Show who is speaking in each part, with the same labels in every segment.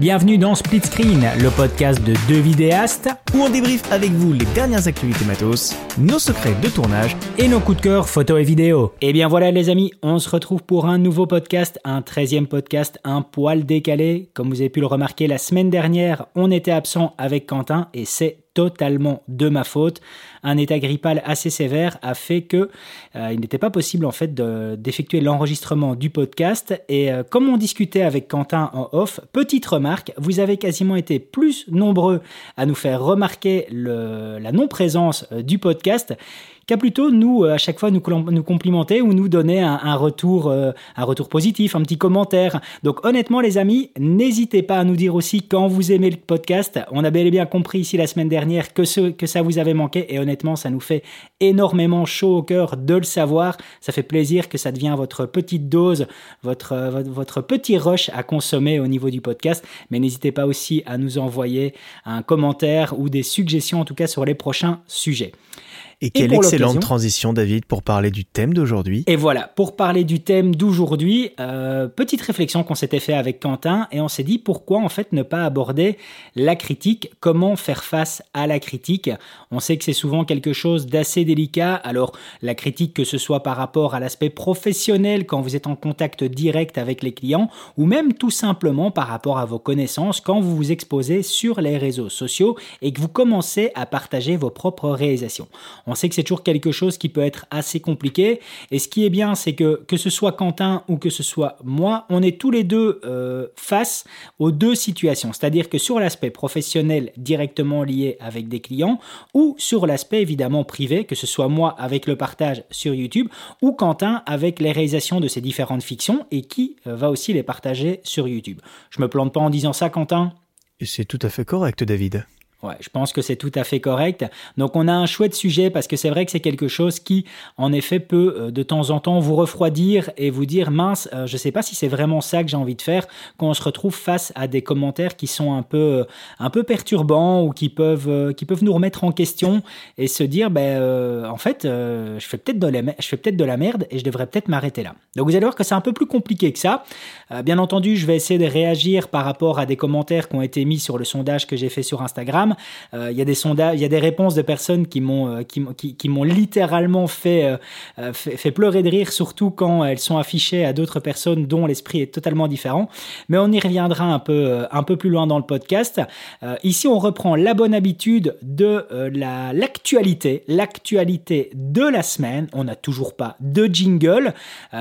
Speaker 1: Bienvenue dans Split Screen, le podcast de deux vidéastes
Speaker 2: où on débriefe avec vous les dernières actualités matos, nos secrets de tournage
Speaker 1: et nos coups de cœur photo et vidéo. Et eh bien voilà les amis, on se retrouve pour un nouveau podcast, un 13e podcast un poil décalé. Comme vous avez pu le remarquer la semaine dernière, on était absent avec Quentin et c'est totalement de ma faute. Un état grippal assez sévère a fait que euh, il n'était pas possible en fait d'effectuer l'enregistrement du podcast. Et euh, comme on discutait avec Quentin en off, petite remarque, vous avez quasiment été plus nombreux à nous faire remarquer la non-présence euh, du podcast qu'à plutôt nous à chaque fois nous, complimenter ou nous donner un, retour un retour positif, un petit commentaire. Donc honnêtement les amis, n'hésitez pas à nous dire aussi quand vous aimez le podcast. On a bel et bien compris ici la semaine dernière que ce que ça vous avait manqué et honnêtement, ça nous fait énormément chaud au cœur de le savoir. Ça fait plaisir que ça devienne votre petite dose, votre, votre, petit rush à consommer au niveau du podcast. Mais n'hésitez pas aussi à nous envoyer un commentaire ou des suggestions, en tout cas, sur les prochains sujets.
Speaker 2: Et quelle excellente transition, David, pour parler du thème d'aujourd'hui.
Speaker 1: Et voilà, pour parler du thème d'aujourd'hui, euh, petite réflexion qu'on s'était fait avec Quentin, et on s'est dit pourquoi en fait ne pas aborder la critique, comment faire face à la critique. On sait que c'est souvent quelque chose d'assez délicat, alors la critique que ce soit par rapport à l'aspect professionnel quand vous êtes en contact direct avec les clients, ou même tout simplement par rapport à vos connaissances quand vous vous exposez sur les réseaux sociaux et que vous commencez à partager vos propres réalisations. On sait que c'est toujours quelque chose qui peut être assez compliqué. Et ce qui est bien, c'est que que ce soit Quentin ou que ce soit moi, on est tous les deux euh, face aux deux situations. C'est-à-dire que sur l'aspect professionnel directement lié avec des clients ou sur l'aspect évidemment privé, que ce soit moi avec le partage sur YouTube ou Quentin avec les réalisations de ses différentes fictions et qui euh, va aussi les partager sur YouTube. Je me plante pas en disant ça, Quentin?
Speaker 2: C'est tout à fait correct, David.
Speaker 1: Ouais, je pense que c'est tout à fait correct. Donc on a un chouette sujet parce que c'est vrai que c'est quelque chose qui, en effet, peut euh, de temps en temps vous refroidir et vous dire mince, euh, je sais pas si c'est vraiment ça que j'ai envie de faire quand on se retrouve face à des commentaires qui sont un peu, euh, un peu perturbants ou qui peuvent, qui peuvent nous remettre en question et se dire ben en fait je fais peut-être de je fais peut-être de la merde et je devrais peut-être m'arrêter là. Donc vous allez voir que c'est un peu plus compliqué que ça. bien entendu, je vais essayer de réagir par rapport à des commentaires qui ont été mis sur le sondage que j'ai fait sur Instagram. Euh, il y a des sondages, il y a des réponses de personnes qui m'ont euh, littéralement fait, euh, pleurer de rire, surtout quand elles sont affichées à d'autres personnes dont l'esprit est totalement différent. Mais on y reviendra un peu peu plus loin dans le podcast. ici, on reprend la bonne habitude de la l'actualité, l'actualité de la semaine. On n'a toujours pas de jingle,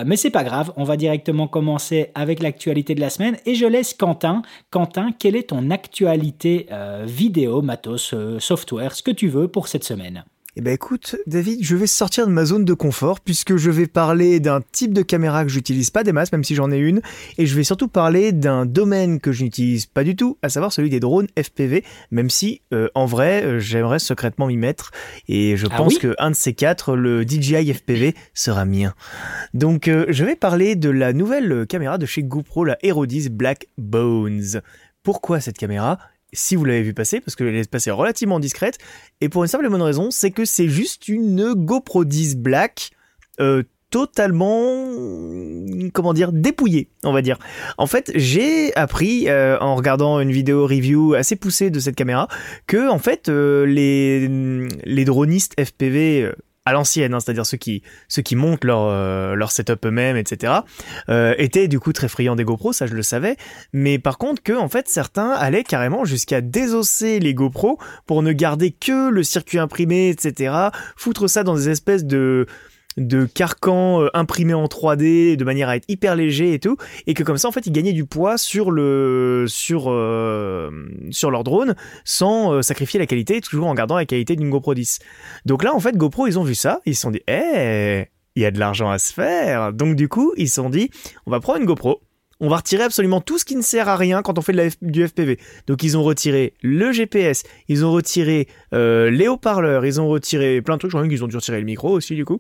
Speaker 1: mais c'est pas grave. On va directement commencer avec l'actualité de la semaine et je laisse Quentin. Quentin, quelle est ton actualité vidéo? Matos, euh, software, ce que tu veux pour cette semaine.
Speaker 2: Eh ben écoute, David, je vais sortir de ma zone de confort puisque je vais parler d'un type de caméra que j'utilise pas des masses, même si j'en ai une, et je vais surtout parler d'un domaine que je n'utilise pas du tout, à savoir celui des drones FPV, même si euh, en vrai euh, j'aimerais secrètement m'y mettre, et je ah pense que un de ces quatre, le DJI FPV, sera mien. Donc je vais parler de la nouvelle caméra de chez GoPro, la Hero 10 Black Bones. Pourquoi cette caméra? Si vous l'avez vu passer, parce que est passée relativement discrète, et pour une simple et bonne raison, c'est que c'est juste une GoPro 10 Black euh, totalement, comment dire, dépouillée, on va dire. En fait, j'ai appris euh, en regardant une vidéo review assez poussée de cette caméra que en fait euh, les dronistes FPV l'ancienne, hein, c'est-à-dire ceux qui, ceux montent leur, euh, leur setup eux-mêmes, etc., euh, étaient du coup très friands des GoPro, ça je le savais, mais par contre que en fait certains allaient carrément jusqu'à désosser les GoPro pour ne garder que le circuit imprimé, etc., foutre ça dans des espèces de de carcans euh, imprimés en 3D de manière à être hyper léger et tout et que comme ça en fait ils gagnaient du poids sur le sur euh, sur leur drone sans euh, sacrifier la qualité toujours en gardant la qualité d'une GoPro 10. Donc là en fait GoPro ils ont vu ça, ils se sont dit "Eh, il y a de l'argent à se faire." Donc du coup, ils se sont dit "On va prendre une GoPro on va retirer absolument tout ce qui ne sert à rien quand on fait du FPV. Donc ils ont retiré le GPS, ils ont retiré euh, les haut-parleurs, ils ont retiré plein de trucs, je crois qu'ils ont dû retirer le micro aussi du coup.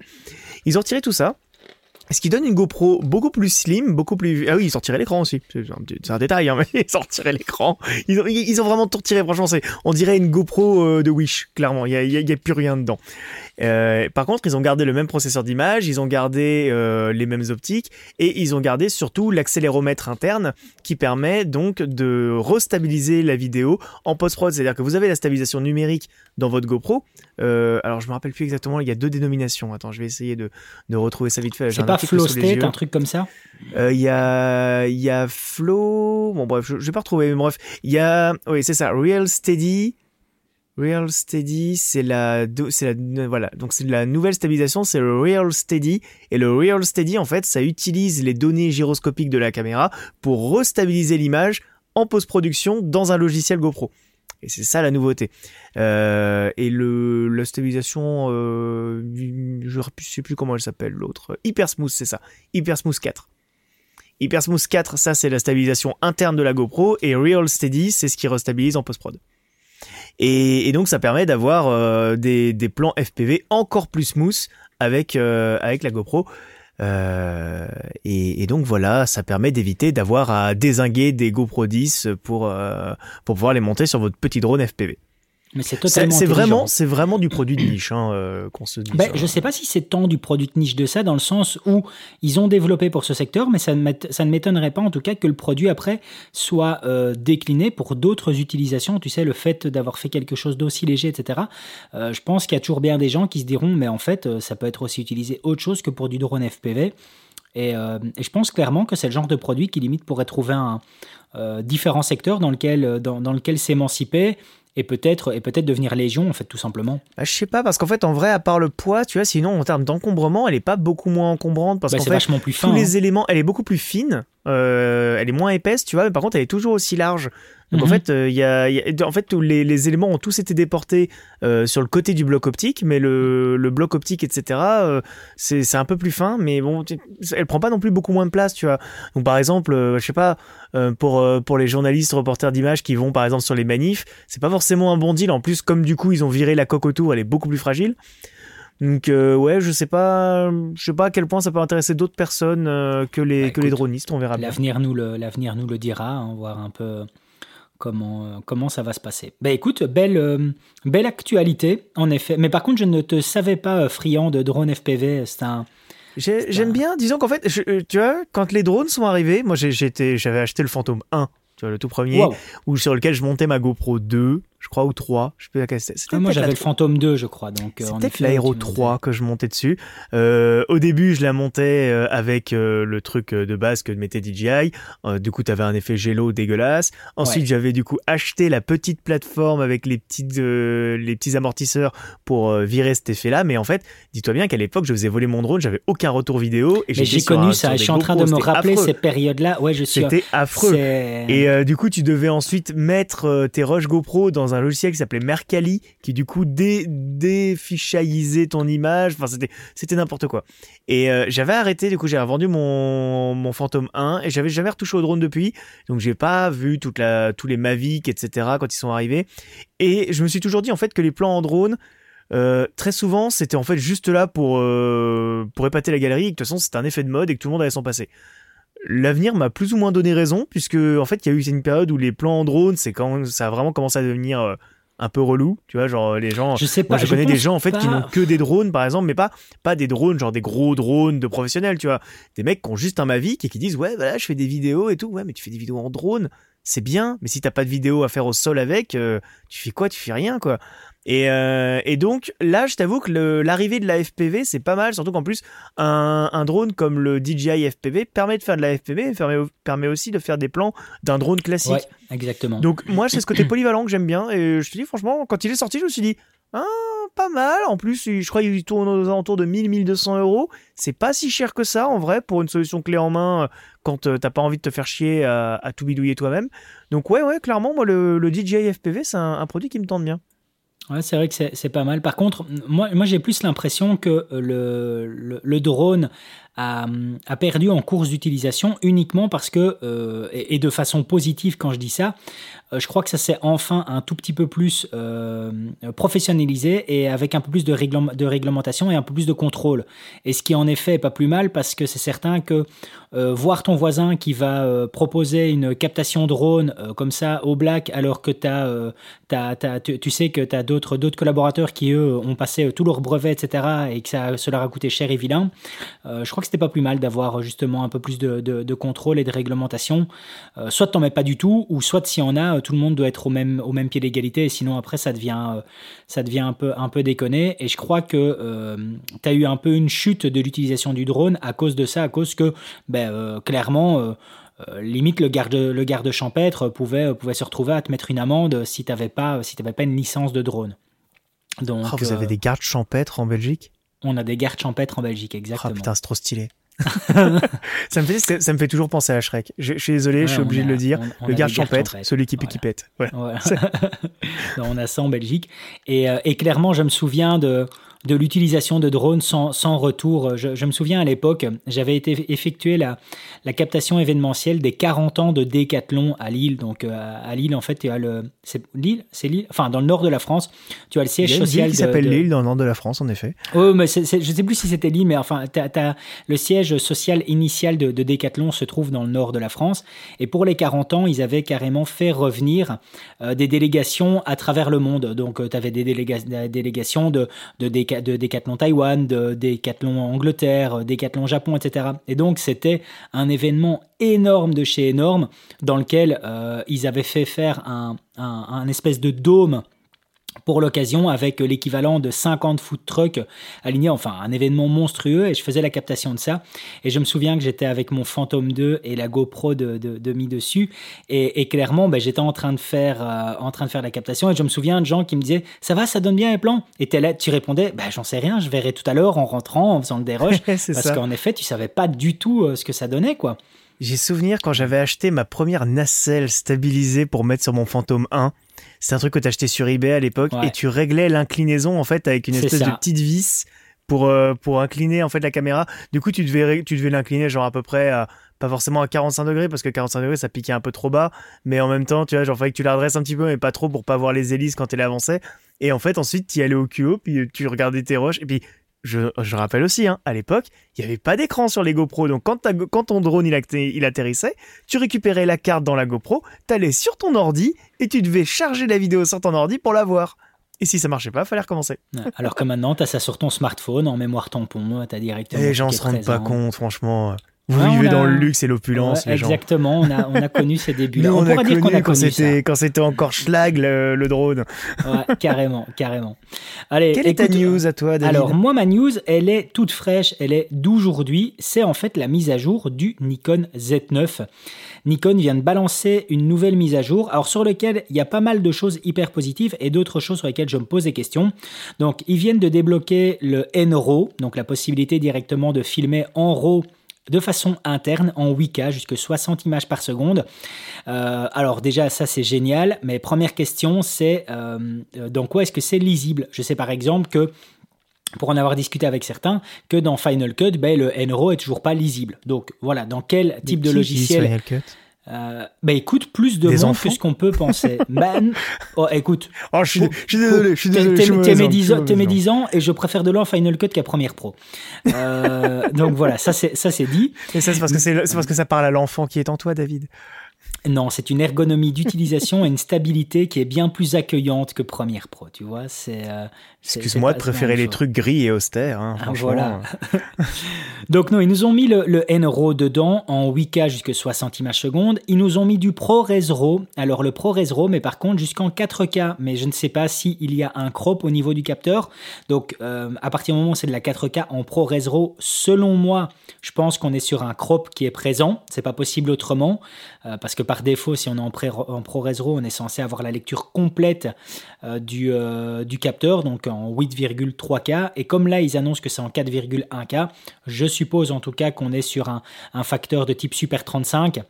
Speaker 2: Ils ont retiré tout ça. Ce qui donne une GoPro beaucoup plus slim, beaucoup plus. Ah oui, ils sortiraient l'écran aussi. C'est un, détail, hein, mais ils sortiraient l'écran. Ils ont, vraiment tout retiré, franchement. On dirait une GoPro euh, de Wish, clairement. Il n'y y a, plus rien dedans. Euh, par contre, ils ont gardé le même processeur d'image, ils ont gardé euh, les mêmes optiques et ils ont gardé surtout l'accéléromètre interne qui permet donc de restabiliser la vidéo en post-prod. C'est-à-dire que vous avez la stabilisation numérique dans votre GoPro. Euh, alors, je me rappelle plus exactement, il y a deux dénominations. Attends, je vais essayer de, de retrouver ça vite fait.
Speaker 1: C'est pas Flow State, un truc comme ça?
Speaker 2: Il y, a, y a Flow. Bon, bref, je, je vais pas retrouver, mais bref. Il y a. Oui, c'est ça, Real Steady. Real Steady, c'est la, nouvelle stabilisation, c'est le Real Steady. Et le Real Steady, en fait, ça utilise les données gyroscopiques de la caméra pour restabiliser l'image en post-production dans un logiciel GoPro. Et c'est ça la nouveauté. Euh, et la stabilisation, euh, je ne sais plus comment elle s'appelle l'autre. Hyper Smooth, c'est ça. Hyper Smooth 4. Hyper Smooth 4, ça c'est la stabilisation interne de la GoPro. Et Real Steady, c'est ce qui restabilise en post-prod. Et, donc ça permet d'avoir euh, des, plans FPV encore plus smooth avec, euh, avec la GoPro. Euh, et, donc voilà, ça permet d'éviter d'avoir à désinguer des GoPro 10 pour, pour pouvoir les monter sur votre petit drone FPV.
Speaker 1: Mais c'est totalement.
Speaker 2: C'est vraiment, c'est vraiment du produit de niche hein, euh, qu'on se dit.
Speaker 1: Ben, je sais pas si c'est tant du produit de niche de ça, dans le sens où ils ont développé pour ce secteur, mais ça ne, ne m'étonnerait pas en tout cas que le produit après soit euh, décliné pour d'autres utilisations. Tu sais, le fait d'avoir fait quelque chose d'aussi léger, etc. Euh, je pense qu'il y a toujours bien des gens qui se diront, mais en fait, ça peut être aussi utilisé autre chose que pour du drone FPV. Et, et je pense clairement que c'est le genre de produit qui limite pourrait trouver un différents secteurs dans lequel, dans, dans lequel s'émanciper et peut-être et peut-être devenir légion en fait tout simplement.
Speaker 2: Bah, je sais pas parce qu'en fait en vrai à part le poids, tu vois, sinon en termes d'encombrement, elle est pas beaucoup moins encombrante parce bah, qu'en fait
Speaker 1: vachement plus fin,
Speaker 2: tous les hein. éléments, elle est beaucoup plus fine, euh, elle est moins épaisse, tu vois, mais par contre elle est toujours aussi large. Donc en mhm. fait, il euh, y, a, en fait tous les, les, éléments ont tous été déportés euh, sur le côté du bloc optique, mais le, le bloc optique, etc. C'est un peu plus fin, mais bon, elle prend pas non plus beaucoup moins de place, tu vois. Donc par exemple, je sais pas, pour pour les journalistes, reporters d'images qui vont par exemple sur les manifs, c'est pas forcément un bon deal. En plus, comme du coup ils ont viré la coque autour, elle est beaucoup plus fragile. Donc ouais, je sais pas, je sais pas à quel point ça peut intéresser d'autres personnes que les bah, que les dronistes. On verra.
Speaker 1: L'avenir nous le l'avenir nous le dira. Hein, voir un peu comment, euh, comment ça va se passer. Ben écoute, belle, euh, belle actualité, en effet. Mais par contre, je ne te savais pas euh, friand de drone FPV. C'est un.
Speaker 2: J'aime bien, disons qu'en fait, tu vois, quand les drones sont arrivés, moi j'avais acheté le Phantom 1, tu vois, le tout premier, où, sur lequel je montais ma GoPro 2 je crois, ou 3. Je peux
Speaker 1: ah, moi, j'avais le Phantom 2, je crois. Donc,
Speaker 2: euh, c'est peut-être l'Aéro 3 que je montais dessus. Euh, au début, je la montais euh, avec le truc de base que mettait DJI. du coup, tu avais un effet gélo dégueulasse. Ensuite, j'avais du coup acheté la petite plateforme avec les, petites, les petits amortisseurs pour virer cet effet-là. Mais en fait, dis-toi bien qu'à l'époque, je faisais voler mon drone, j'avais aucun retour vidéo.
Speaker 1: Et j'ai connu ça. Je suis en train de me rappeler ces périodes-là. Ouais, je suis.
Speaker 2: C'était affreux. Et du coup, tu devais ensuite mettre tes rushs GoPro dans un logiciel qui s'appelait Mercalli, qui du coup dé ton image. Enfin, c'était, c'était n'importe quoi. Et euh, j'avais arrêté, du coup, j'ai revendu mon, mon Phantom 1 et j'avais jamais retouché au drone depuis. Donc, j'ai pas vu toute la, tous les Mavic, etc. quand ils sont arrivés. Et je me suis toujours dit, en fait, que les plans en drone, euh, très souvent, c'était en fait juste là pour, euh, pour épater la galerie et que de toute façon, c'était un effet de mode et que tout le monde allait s'en passer l'avenir m'a plus ou moins donné raison, puisque en fait, il y a eu une période où les plans en drone, c'est quand ça a vraiment commencé à devenir euh, un peu relou, tu vois, genre les gens.
Speaker 1: Je sais pas.
Speaker 2: Moi, je, connais des gens en fait qui n'ont que des drones, par exemple, mais pas pas des drones, genre des gros drones de professionnels, tu vois, des mecs qui ont juste un Mavic et qui disent ouais, voilà, je fais des vidéos et tout, ouais, mais tu fais des vidéos en drone, c'est bien, mais si t'as pas de vidéo à faire au sol avec, euh, tu fais quoi? Tu fais rien, quoi. Euh, et, donc là, je t'avoue que l'arrivée de la FPV, c'est pas mal, surtout qu'en plus, un, drone comme le DJI FPV permet de faire de la FPV, permet, permet aussi de faire des plans d'un drone classique. Ouais,
Speaker 1: exactement.
Speaker 2: Donc moi, c'est ce côté polyvalent que j'aime bien. Et je te dis, franchement, quand il est sorti, je me suis dit, ah, pas mal. En plus, je crois qu'il tourne aux alentours de 1000-1200 euros. C'est pas si cher que ça, en vrai, pour une solution clé en main euh, quand euh, t'as pas envie de te faire chier à, tout bidouiller toi-même. Donc ouais, ouais, clairement, moi, le, DJI FPV, c'est un produit qui me tente bien.
Speaker 1: Ouais, c'est vrai que c'est pas mal. Par contre, moi, moi j'ai plus l'impression que le, le, drone a, perdu en course d'utilisation uniquement parce que, euh, et, de façon positive quand je dis ça, euh, je crois que ça s'est enfin un tout petit peu plus euh, professionnalisé et avec un peu plus de, de, réglementation et un peu plus de contrôle. Et ce qui en effet est pas plus mal parce que c'est certain que voir ton voisin qui va proposer une captation drone comme ça au black alors que as, tu, tu, sais que tu as d'autres collaborateurs qui eux ont passé tous leurs brevets etc et que ça, ça leur a coûté cher et vilain, je crois que c'était pas plus mal d'avoir justement un peu plus de, de, contrôle et de réglementation. soit t'en mets pas du tout ou soit s'il y en a tout le monde doit être au même, au même pied d'égalité, et sinon après ça devient, euh, ça devient un, peu, un peu déconné. Et je crois que euh, tu as eu un peu une chute de l'utilisation du drone à cause de ça, à cause que ben, euh, clairement, limite le garde, le garde champêtre pouvait, pouvait se retrouver à te mettre une amende si tu n'avais pas, si pas une licence de drone.
Speaker 2: Donc, ah, vous avez des gardes champêtres en Belgique?
Speaker 1: On a des gardes champêtres en Belgique, exactement.
Speaker 2: Ah putain, c'est trop stylé. ça, me fait, ça me fait toujours penser à Shrek. Je, suis désolé, je suis obligé de le dire. le garde champêtre, celui qui, qui pète.
Speaker 1: on a ça en Belgique. Et, euh, et, clairement, je me souviens de, de l'utilisation de drones sans, sans retour. Je, me souviens à l'époque, j'avais été effectuer la, la captation événementielle des 40 ans de Décathlon à Lille. Donc euh, à Lille, en fait, tu as le. C'est Lille C'est Lille Enfin, dans le nord de la France, tu as le siège social.
Speaker 2: Ville qui s'appelle Lille, dans le nord de la France, en effet.
Speaker 1: Oh, mais je ne sais plus si c'était Lille, mais enfin, as, le siège social initial de, de Décathlon se trouve dans le nord de la France. Et pour les 40 ans, ils avaient carrément fait revenir euh, des délégations à travers le monde. Donc, euh, tu avais des, délégations de, de Décathlon de Decathlon Taïwan, de Decathlon Angleterre, Decathlon Japon, etc. Et donc c'était un événement énorme de chez énorme dans lequel euh, ils avaient fait faire un, un espèce de dôme pour l'occasion avec l'équivalent de 50 food trucks alignés, enfin un événement monstrueux. Et je faisais la captation de ça. Et je me souviens que j'étais avec mon Phantom 2 et la GoPro de, de, mis dessus. Et, clairement ben, j'étais en train de faire euh, en train de faire la captation. Et je me souviens de gens qui me disaient ça va ça donne bien les plans et là, tu répondais ben, j'en sais rien je verrai tout à l'heure en rentrant en faisant le déroche. Parce qu'en effet tu savais pas du tout euh, ce que ça donnait quoi.
Speaker 2: J'ai souvenir quand j'avais acheté ma première nacelle stabilisée pour mettre sur mon Phantom 1 c'est un truc que tu achetais sur eBay à l'époque et tu réglais l'inclinaison en fait avec une espèce de petite vis pour euh, pour incliner en fait la caméra. Du coup, tu devais tu devais l'incliner genre à peu près à, pas forcément à 45 degrés parce que 45 degrés ça piquait un peu trop bas, mais en même temps, tu vois, genre fallait que tu la redresses un petit peu mais pas trop pour pas voir les hélices quand elle avançait. Et en fait, ensuite, tu y allais au QO puis tu regardais tes roches et puis je, je, rappelle aussi, hein, à l'époque, il n'y avait pas d'écran sur les GoPro. Donc, quand, quand ton drone il, il, atterrissait, tu récupérais la carte dans la GoPro, t'allais sur ton ordi et tu devais charger la vidéo sur ton ordi pour la voir. Et si ça marchait pas, fallait recommencer.
Speaker 1: alors que maintenant, tu as ça sur ton smartphone en mémoire tampon, tu as directement.
Speaker 2: Les gens se rendent pas compte, franchement. Vous vivez dans le luxe et l'opulence,
Speaker 1: les
Speaker 2: gens.
Speaker 1: Exactement, on a, on a connu ces débuts.
Speaker 2: on, pourrait dire qu'on a quand c'était quand c'était encore schlag le, le drone.
Speaker 1: Ouais, carrément, carrément.
Speaker 2: Allez, quelle est ta news à toi, David
Speaker 1: Alors moi, ma news, elle est toute fraîche, elle est d'aujourd'hui. C'est en fait la mise à jour du Nikon Z9. Nikon vient de balancer une nouvelle mise à jour, alors sur lequel il y a pas mal de choses hyper positives et d'autres choses sur lesquelles je me pose des questions. Donc ils viennent de débloquer le N-RAW, donc la possibilité directement de filmer en RAW de façon interne en 8K, jusque 60 images par seconde. Euh, alors déjà, ça c'est génial, mais première question, c'est euh, dans quoi est-ce que c'est lisible? Je sais par exemple que pour en avoir discuté avec certains, que dans Final Cut, ben, le NRAW est toujours pas lisible. Donc voilà, dans quel type de logiciel
Speaker 2: Final Cut?
Speaker 1: Euh, bah écoute, plus de monde que ce qu'on peut penser. Man, oh, écoute.
Speaker 2: Oh, je, suis, désolé, je suis désolé.
Speaker 1: T'es mes 10 ans et je préfère de l'an Final Cut qu'à Premiere Pro. Euh, donc voilà, ça c'est dit.
Speaker 2: Et ça c'est parce que c'est parce que ça parle à l'enfant qui est en toi, David.
Speaker 1: Non, c'est une ergonomie d'utilisation et une stabilité qui est bien plus accueillante que Premiere Pro, tu vois. C'est.
Speaker 2: Euh, Excuse-moi de préférer les trucs gris et austères, hein, ah, voilà.
Speaker 1: Donc non, ils nous ont mis le, le NRAW dedans en 8K jusqu'à 60 images secondes. Ils nous ont mis du ProRes RAW. Alors le ProRes RAW, mais par contre jusqu'en 4K. Mais je ne sais pas s'il y a un crop au niveau du capteur. Donc euh, à partir du moment où c'est de la 4K en ProRes RAW, selon moi, je pense qu'on est sur un crop qui est présent. C'est pas possible autrement. Euh, parce que par défaut, si on est en, RAW, on est censé avoir la lecture complète euh, du, du capteur. Donc en 8,3K. Et comme là, ils annoncent que c'est en 4,1K, je suppose en tout cas qu'on est sur un, facteur de type Super 35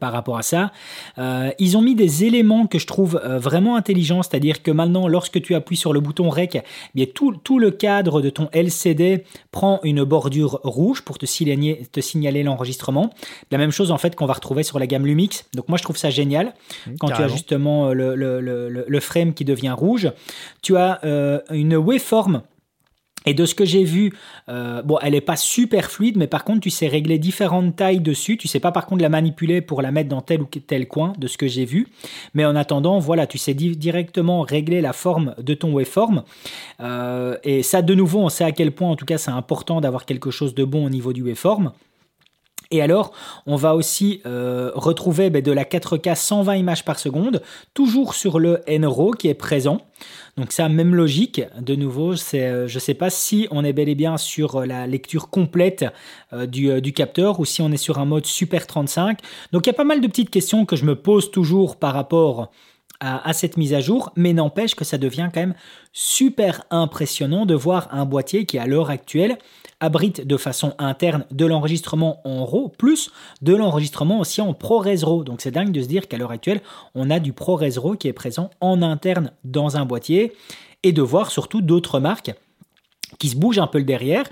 Speaker 1: par rapport à ça. Euh, ils ont mis des éléments que je trouve euh, vraiment intelligents, c'est-à-dire que maintenant, lorsque tu appuies sur le bouton REC, eh bien, tout, tout, le cadre de ton LCD prend une bordure rouge pour te signaler, te signaler l'enregistrement. La même chose en fait qu'on va retrouver sur la gamme Lumix. Donc moi, je trouve ça génial. Quand tu as justement le, le, le, le, frame qui devient rouge, tu as euh, une waveform et de ce que j'ai vu, euh, elle n'est pas super fluide, mais par contre, tu sais régler différentes tailles dessus. Tu sais pas par contre la manipuler pour la mettre dans tel ou tel coin, de ce que j'ai vu. Mais en attendant, voilà, tu sais directement régler la forme de ton waveform. Euh, et ça, de nouveau, on sait à quel point, en tout cas, c'est important d'avoir quelque chose de bon au niveau du waveform. Et alors, on va aussi euh, retrouver ben, de la 4K 120 images par seconde, toujours sur le NRAW qui est présent. Donc ça, même logique. De nouveau, c'est, euh, je ne sais pas si on est bel et bien sur euh, la lecture complète du, du, capteur ou si on est sur un mode Super 35. Donc il y a pas mal de petites questions que je me pose toujours par rapport à, cette mise à jour, mais n'empêche que ça devient quand même super impressionnant de voir un boîtier qui à l'heure actuelle abrite de façon interne de l'enregistrement en RAW, plus de l'enregistrement aussi en ProRes RAW. Donc c'est dingue de se dire qu'à l'heure actuelle, on a du ProRes RAW qui est présent en interne dans un boîtier, et de voir surtout d'autres marques qui se bougent un peu le derrière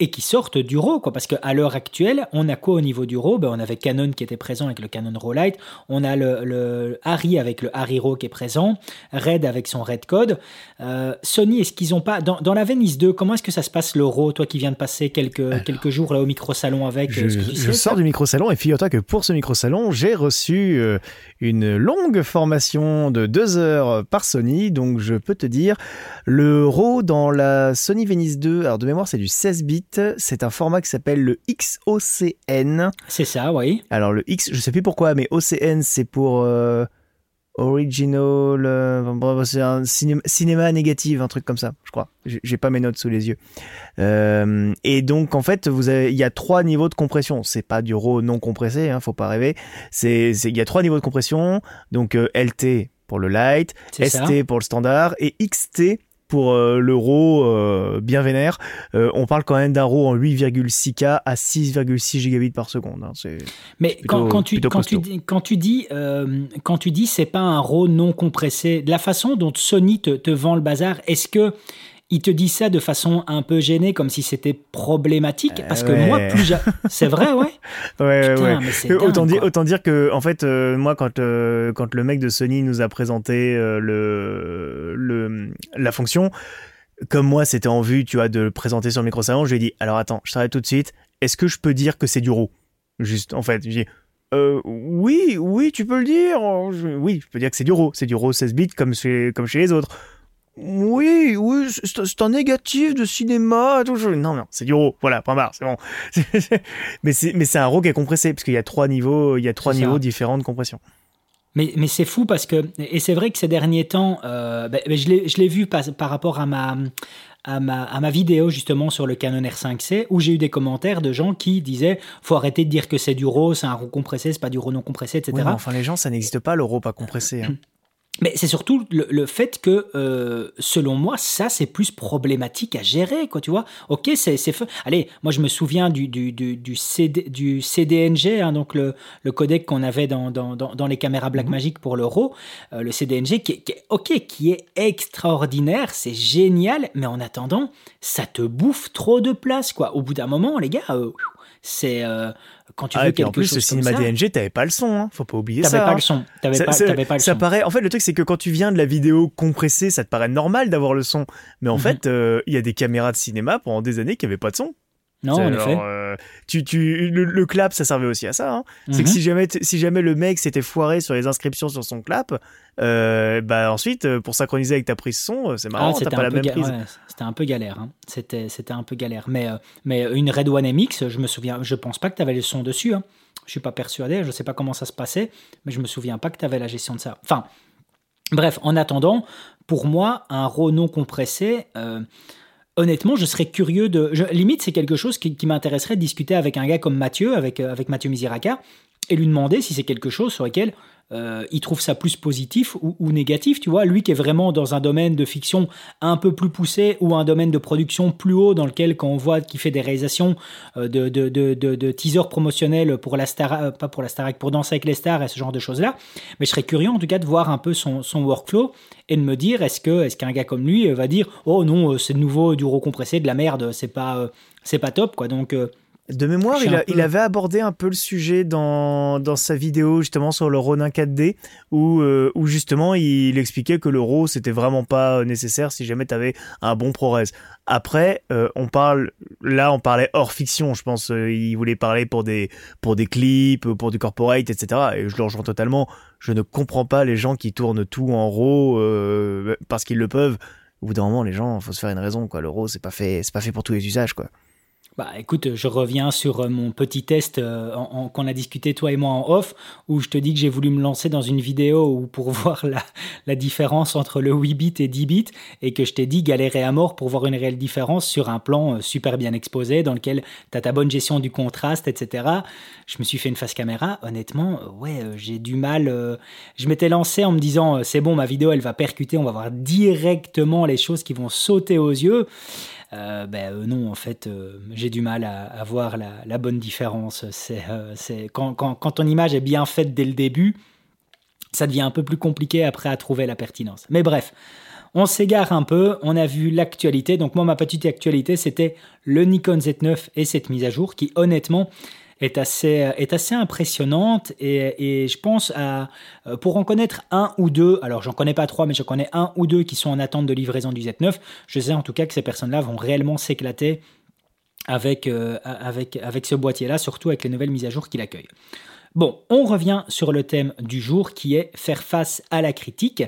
Speaker 1: et qui sortent du RAW, quoi. Parce qu'à l'heure actuelle, on a quoi au niveau du RAW? Ben, On avait Canon qui était présent avec le Canon RAW Light, on a le, le Harry avec le Harry RAW qui est présent, Red avec son Red Code. Euh, Sony, est-ce qu'ils ont pas. Dans, dans, la Venice 2, comment est-ce que ça se passe le RAW Toi qui viens de passer quelques, quelques jours là au micro-salon avec.
Speaker 2: Je, je sors du micro-salon et figure-toi que pour ce micro-salon, j'ai reçu euh, une longue formation de deux heures par Sony, donc je peux te dire, le RAW dans la Sony Venice 2, alors de mémoire c'est du 16 bits c'est un format qui s'appelle le XOCN.
Speaker 1: C'est ça, oui.
Speaker 2: Alors le X, je sais plus pourquoi, mais OCN c'est pour euh, original, euh, c'est un cinéma, négatif, un truc comme ça, je crois. J'ai pas mes notes sous les yeux. Euh, et donc en fait, vous avez, il y a trois niveaux de compression. C'est pas du RAW non compressé, hein, faut pas rêver. C'est, il y a trois niveaux de compression. Donc LT pour le light, ST pour le standard et XT pour euh, l'euro euh, bien vénère. Euh, on parle quand même d'un RAW en 8,6K à 6,6 gigabits par seconde. Hein.
Speaker 1: Mais quand, quand, tu, quand, tu, quand, tu, dis quand tu dis c'est pas un RAW non compressé, de la façon dont Sony te, te vend le bazar, est-ce que il te dit ça de façon un peu gênée, comme si c'était problématique. Parce que moi, plus c'est vrai, ouais.
Speaker 2: ouais, Putain, ouais. autant, dire, autant dire que, en fait, euh, moi, quand, euh, quand le mec de Sony nous a présenté euh, le, le, la fonction, comme moi, c'était en vue, tu vois, de le présenter sur le micro-salon, je lui ai dit, alors attends, je t'arrête tout de suite. Est-ce que je peux dire que c'est du RAW? Juste, en fait, j'ai dit, euh, oui, oui, tu peux le dire. oui, je peux dire que c'est du RAW. C'est du RAW 16 bits comme chez, comme chez les autres. Oui, oui, c'est un négatif de cinéma. Tout. Non, non, c'est du RAW. Voilà, point barre, c'est bon. mais c'est mais c'est un RAW qui est compressé parce qu'il y a trois niveaux, il y a trois niveaux différents de compression.
Speaker 1: Mais, mais c'est fou parce que et c'est vrai que ces derniers temps, euh, ben, ben, je l'ai vu par, par, rapport à ma, à ma à ma vidéo justement sur le Canon R5C où j'ai eu des commentaires de gens qui disaient faut arrêter de dire que c'est du RAW, c'est un RAW compressé, c'est pas du RAW non compressé, etc.
Speaker 2: enfin les gens, ça n'existe pas le RAW pas compressé. Hein.
Speaker 1: Mais c'est surtout le, fait que, euh, selon moi, ça, c'est plus problématique à gérer, quoi, tu vois. Ok, c'est feu. Allez, moi, je me souviens du, du, du, du, du CDNG, hein, donc le, le codec qu'on avait dans, dans, dans, les caméras Blackmagic mhm. pour l'euro, euh, le CDNG, qui, qui, ok, qui est extraordinaire, c'est génial, mais en attendant, ça te bouffe trop de place, quoi. Au bout d'un moment, les gars, euh, c'est quand tu ah, veux quelque
Speaker 2: en plus,
Speaker 1: le
Speaker 2: cinéma DNG, t'avais pas le son, hein. faut pas oublier ça.
Speaker 1: T'avais
Speaker 2: pas
Speaker 1: le son. T'avais pas, avais pas le
Speaker 2: ça
Speaker 1: son.
Speaker 2: paraît. En fait, le truc c'est que quand tu viens de la vidéo compressée, ça te paraît normal d'avoir le son, mais en mhm. fait, euh, il y a des caméras de cinéma pendant des années qui avaient pas de son.
Speaker 1: Non, en effet.
Speaker 2: Euh, tu, tu, le, clap, ça servait aussi à ça. Hein. C'est que mhm. si jamais, si jamais le mec s'était foiré sur les inscriptions sur son clap, euh, bah ensuite, euh, pour synchroniser avec ta prise son, c'est marrant, ah, t'as pas la même prise.
Speaker 1: c'était un peu galère. Hein. C'était, c'était un peu galère. Mais, mais une Red One MX, je me souviens, je pense pas que tu avais le son dessus. Hein. Je suis pas persuadé, je sais pas comment ça se passait, mais je me souviens pas que tu avais la gestion de ça. Enfin, bref, en attendant, pour moi, un RAW non compressé honnêtement, je serais curieux de. limite, c'est quelque chose qui, m'intéresserait de discuter avec un gars comme Mathieu, avec, euh, avec Mathieu Misiraka, et lui demander si c'est quelque chose sur lequel euh, il trouve ça plus positif ou, négatif, tu vois. Lui qui est vraiment dans un domaine de fiction un peu plus poussé ou un domaine de production plus haut dans lequel quand on voit qu'il fait des réalisations euh, de, de, de, teasers promotionnels pour la star, euh, pas pour la Starac, pour danser avec les stars et ce genre de choses-là. Mais je serais curieux en tout cas de voir un peu son, son workflow et de me dire est-ce que est-ce qu'un gars comme lui va dire oh non c'est de nouveau du recompressé de la merde c'est pas c'est pas top quoi donc
Speaker 2: de mémoire, il, avait abordé un peu le sujet dans, dans sa vidéo justement sur le Ronin 4D où, euh, où justement il, expliquait que le RAW c'était vraiment pas nécessaire si jamais tu avais un bon ProRes. Après, euh, on parle là, on parlait hors fiction. Je pense euh, il voulait parler pour des pour des clips, pour du corporate, etc. Et je le rejoins totalement. Je ne comprends pas les gens qui tournent tout en RAW parce qu'ils le peuvent. Au bout d'un moment, les gens, faut se faire une raison quoi. Le RAW c'est pas fait, c'est pas fait pour tous les usages quoi.
Speaker 1: Bah écoute, je reviens sur euh, mon petit test euh, qu'on a discuté toi et moi en off, où je te dis que j'ai voulu me lancer dans une vidéo pour voir la, différence entre le 8 bit et 10 bits, et que je t'ai dit galérer à mort pour voir une réelle différence sur un plan euh, super bien exposé, dans lequel tu as ta bonne gestion du contraste, etc. Je me suis fait une face caméra, honnêtement, ouais, j'ai du mal. je m'étais lancé en me disant, c'est bon, ma vidéo, elle va percuter, on va voir directement les choses qui vont sauter aux yeux. Euh, ben euh, non, en fait, euh, j'ai du mal à, voir la, bonne différence. C'est, quand, quand, ton image est bien faite dès le début, ça devient un peu plus compliqué après à trouver la pertinence. Mais bref, on s'égare un peu, on a vu l'actualité. Donc moi, ma petite actualité, c'était le Nikon Z9 et cette mise à jour qui, honnêtement, est assez, est assez impressionnante et, et je pense à, euh, pour en connaître un ou deux, alors j'en connais pas trois, mais je connais un ou deux qui sont en attente de livraison du Z9, je sais en tout cas que ces personnes-là vont réellement s'éclater avec, euh, avec ce boîtier-là, surtout avec les nouvelles mises à jour qu'il accueille. Bon, on revient sur le thème du jour qui est faire face à la critique.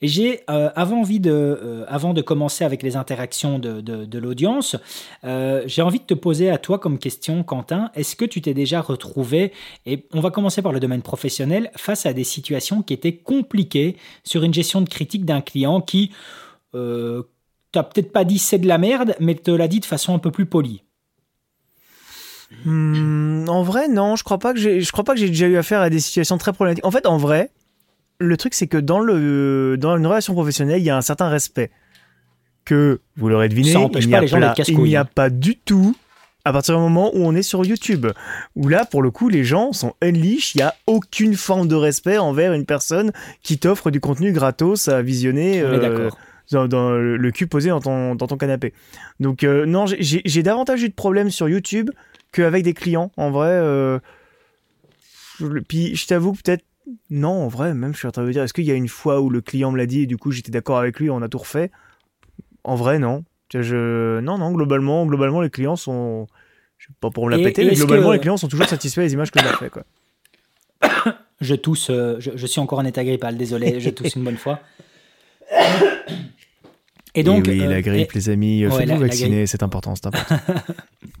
Speaker 1: Et j'ai, euh, avant, envie de, euh, avant de commencer avec les interactions de, de, l'audience, euh, j'ai envie de te poser à toi comme question, Quentin, est-ce que tu t'es déjà retrouvé, et on va commencer par le domaine professionnel, face à des situations qui étaient compliquées sur une gestion de critique d'un client qui, t'as peut-être pas dit c'est de la merde, mais te l'a dit de façon un peu plus polie?
Speaker 2: Hmm, en vrai, non, je crois pas que je crois pas que j'ai déjà eu affaire à des situations très problématiques. En fait, en vrai, le truc, c'est que dans, le, dans une relation professionnelle, il y a un certain respect. Que, vous l'aurez deviné, il n'y a, a, pas du tout à partir du moment où on est sur YouTube. Où là, pour le coup, les gens sont unleash, il n'y a aucune forme de respect envers une personne qui t'offre du contenu gratos à visionner. Euh, dans, le cul posé dans ton, dans ton canapé. Donc euh, non, j'ai davantage eu de problèmes sur YouTube qu'avec des clients. En vrai, euh, puis je t'avoue peut-être non, en vrai, même je suis en train de dire, est-ce qu'il y a une fois où le client me l'a dit et du coup j'étais d'accord avec lui, on a tout refait? En vrai, non. Je... Non, non, globalement, globalement, les clients sont. Je sais pas pour me la péter, mais globalement, les clients sont toujours satisfaits des images que j'ai fait, quoi.
Speaker 1: Je tousse, euh, je, suis encore en état grippal, désolé, je tousse une bonne fois.
Speaker 2: Et donc, oui, la euh, grippe, les amis, euh, faites-vous vacciner, c'est important, c'est important.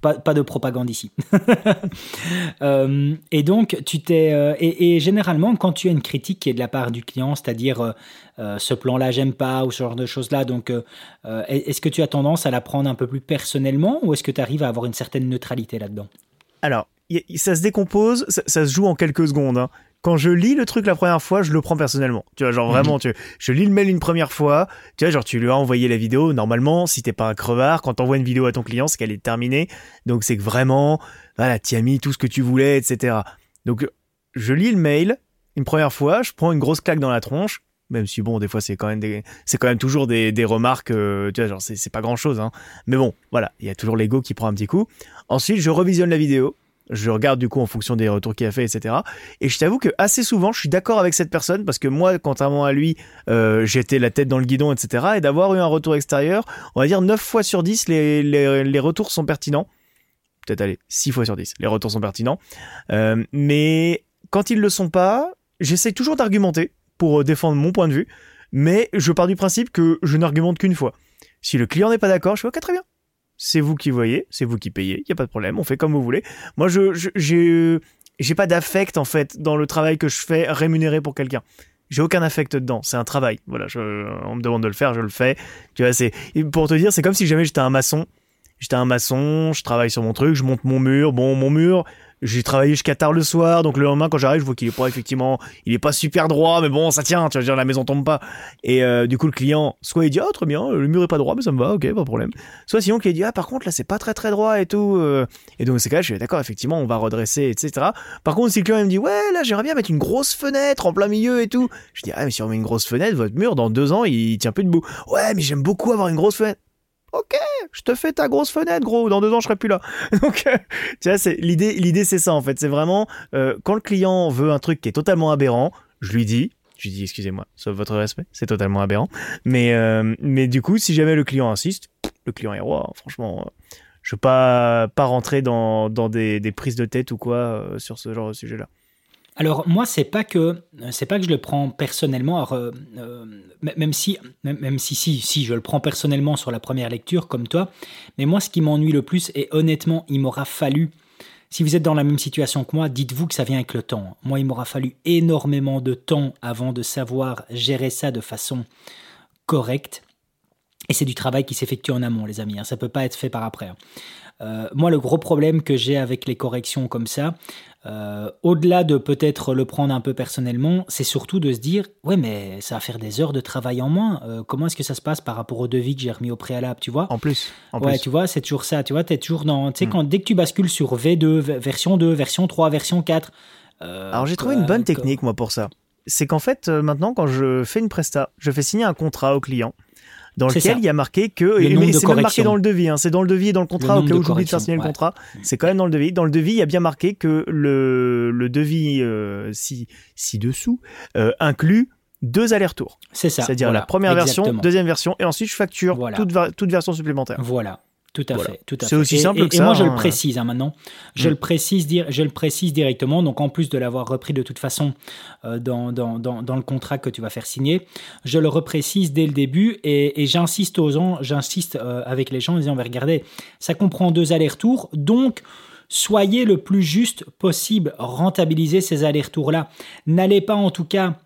Speaker 1: pas, de propagande ici. Euh, et donc, tu t'es. et, généralement, quand tu as une critique qui est de la part du client, c'est-à-dire ce plan-là, j'aime pas, ou ce genre de choses-là, donc est-ce que tu as tendance à la prendre un peu plus personnellement, ou est-ce que tu arrives à avoir une certaine neutralité là-dedans?
Speaker 2: Alors, ça se décompose, ça, se joue en quelques secondes. Hein quand je lis le truc la première fois, je le prends personnellement. Tu vois, genre vraiment, mhm. tu, je lis le mail une première fois, tu vois, genre tu lui as envoyé la vidéo. Normalement, si t'es pas un crevard, quand t'envoies une vidéo à ton client, c'est qu'elle est terminée. Donc c'est que vraiment, voilà, t'y as mis tout ce que tu voulais, etc. Donc je lis le mail une première fois, je prends une grosse claque dans la tronche. Même si bon, des fois c'est quand même des, c'est quand même toujours des, des remarques, euh, tu vois, genre c'est pas grand chose, hein. Mais bon, voilà, il y a toujours l'ego qui prend un petit coup. Ensuite, je revisionne la vidéo je regarde du coup en fonction des retours qu'il a fait, etc. Et je t'avoue que assez souvent, je suis d'accord avec cette personne parce que moi, contrairement à lui, euh, j'étais la tête dans le guidon, etc. Et d'avoir eu un retour extérieur, on va dire 9 fois sur 10, les, les, les retours sont pertinents. Peut-être aller 6 fois sur 10, les retours sont pertinents. Euh, mais quand ils le sont pas, j'essaie toujours d'argumenter pour défendre mon point de vue, mais je pars du principe que je n'argumente qu'une fois. Si le client n'est pas d'accord, je fais ok très bien, c'est vous qui voyez, c'est vous qui payez, il y a pas de problème, on fait comme vous voulez. Moi, je j'ai j'ai pas d'affect en fait dans le travail que je fais rémunéré pour quelqu'un. J'ai aucun affect dedans, c'est un travail. Voilà, on me demande de le faire, je le fais. Tu vois, c'est pour te dire, c'est comme si jamais j'étais un maçon. J'étais un maçon, je travaille sur mon truc, je monte mon mur. Bon, mon mur, j'ai travaillé jusqu'à tard le soir, donc le lendemain quand j'arrive, je vois qu'il est pas effectivement, il est pas super droit, mais bon, ça tient, tu dire la maison tombe pas. Et euh, du coup le client, soit il dit ah très bien, le mur est pas droit, mais ça me va, ok, pas de problème. Soit sinon qu'il dit ah par contre là c'est pas très très droit et tout. euh. Et donc c'est cas je suis d'accord, effectivement on va redresser, etc. Par contre si le client me dit ouais là j'aimerais bien mettre une grosse fenêtre en plein milieu et tout, je dis ah mais si on met une grosse fenêtre, votre mur dans deux ans il tient plus debout. Ouais mais j'aime beaucoup avoir une grosse fenêtre. Ok, je te fais ta grosse fenêtre, gros. Dans deux ans, je serai plus là. Donc, euh, tu vois, c'est l'idée. L'idée, c'est ça en fait. C'est vraiment euh, quand le client veut un truc qui est totalement aberrant, je lui dis, je lui dis, excusez-moi, sauf votre respect, c'est totalement aberrant. Mais, euh, mais du coup, si jamais le client insiste, le client est roi. hein. Franchement, je veux pas pas rentrer dans, dans des, des prises de tête ou quoi sur ce genre de sujet-là.
Speaker 1: Alors moi, c'est pas que c'est pas que je le prends personnellement, euh, euh, même si même, si si si je le prends personnellement sur la première lecture comme toi, mais moi ce qui m'ennuie le plus et honnêtement, il m'aura fallu si vous êtes dans la même situation que moi, dites-vous que ça vient avec le temps. Moi, il m'aura fallu énormément de temps avant de savoir gérer ça de façon correcte. Et c'est du travail qui s'effectue en amont, les amis. hein. Ça peut pas être fait par après. Euh, moi, le gros problème que j'ai avec les corrections comme ça, euh, au-delà de peut-être le prendre un peu personnellement, c'est surtout de se dire ouais, mais ça va faire des heures de travail en moins. Euh, comment est-ce que ça se passe par rapport au devis que j'ai remis au préalable, tu vois?
Speaker 2: En plus, en
Speaker 1: Ouais,
Speaker 2: plus.
Speaker 1: tu vois, c'est toujours ça. Tu vois, t'es toujours dans. Tu sais,
Speaker 2: Mm.
Speaker 1: quand dès que tu bascules sur V2, v- version 2, version 3, version 4. euh,
Speaker 2: Alors j'ai trouvé une bonne technique moi pour ça. C'est qu'en fait maintenant quand je fais une presta, je fais signer un contrat au client dans lequel
Speaker 1: ça.
Speaker 2: il y a marqué que
Speaker 1: Le
Speaker 2: mais c'est même marqué dans le devis, hein, c'est dans le devis et dans le contrat au
Speaker 1: nombre
Speaker 2: cas où j'oublie de faire signer le contrat, c'est quand même dans le devis. Dans le devis, il y a bien marqué que le le devis euh, ci ci dessous euh, inclut deux allers-retours,
Speaker 1: C'est ça.
Speaker 2: c'est-à-dire
Speaker 1: voilà,
Speaker 2: la première version, deuxième version et ensuite je facture
Speaker 1: Voilà.
Speaker 2: toute toute version supplémentaire.
Speaker 1: Voilà. Tout à
Speaker 2: Voilà.
Speaker 1: fait, tout à
Speaker 2: C'est
Speaker 1: fait.
Speaker 2: aussi
Speaker 1: Et-
Speaker 2: simple
Speaker 1: et,
Speaker 2: que
Speaker 1: et
Speaker 2: ça,
Speaker 1: moi, je
Speaker 2: hein.
Speaker 1: le précise hein, maintenant. Je
Speaker 2: Mm.
Speaker 1: le précise, dire, je le précise directement. Donc, en plus de l'avoir repris de toute façon euh, dans, dans, dans, dans le contrat que tu vas faire signer, je le reprécise dès le début et, et j'insiste aux gens, j'insiste euh, avec les gens en disant, mais regardez, ça comprend deux allers-retours, donc soyez le plus juste possible, rentabilisez ces allers-retours-là. N'allez pas en tout cas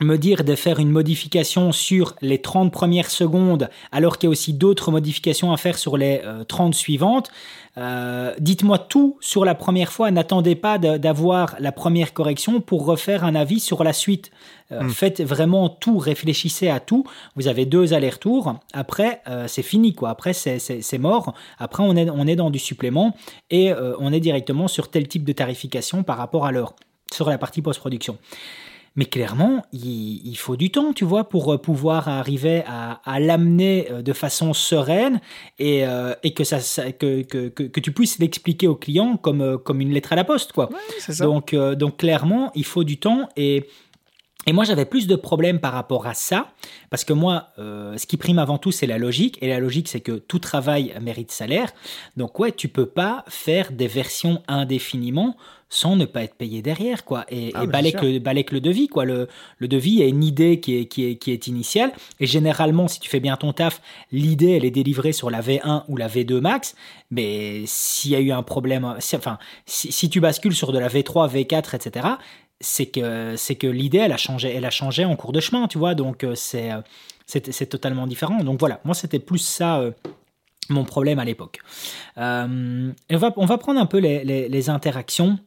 Speaker 1: me dire de faire une modification sur les 30 premières secondes alors qu'il y a aussi d'autres modifications à faire sur les euh, 30 suivantes. Euh, Dites-moi tout sur la première fois. N'attendez pas d'avoir la première correction pour refaire un avis sur la suite. Euh,
Speaker 2: Mm.
Speaker 1: Faites vraiment tout, réfléchissez à tout. Vous avez deux allers-retours. Après, euh, c'est fini. quoi. Après, c'est- mort. Après, on est, on est dans du supplément et euh, on est directement sur tel type de tarification par rapport à l'heure, sur la partie post-production. Mais clairement, il, il faut du temps, tu vois, pour euh, pouvoir arriver à, à l'amener euh, de façon sereine et, euh, et que, ça, que, que, que, que tu puisses l'expliquer au client comme, comme une lettre à la poste, quoi.
Speaker 2: ça.
Speaker 1: Donc, euh, donc clairement, il faut du temps et, et moi j'avais plus de problèmes par rapport à ça parce que moi, euh, ce qui prime avant tout, c'est la logique et la logique, c'est que tout travail mérite salaire. Donc ouais, tu peux pas faire des versions indéfiniment sans ne pas être payé derrière, quoi. Et,
Speaker 2: Ah,
Speaker 1: et le, balai que le devis, quoi. Le, le devis est une idée qui est, qui, est, qui est initiale. Et généralement, si tu fais bien ton taf, l'idée, elle est délivrée sur la V1 ou la V2 max. Mais s'il y a eu un problème, si- enfin, si, si tu bascules sur de la V3, V4, etc., c'est que, c'est que l'idée, elle a changé, elle a changé en cours de chemin, tu vois. Donc, euh, c'est, euh, c'est, c'est totalement différent. Donc voilà, moi, c'était plus ça. euh, mon problème à l'époque. On, va, on va prendre un peu les, les- interactions.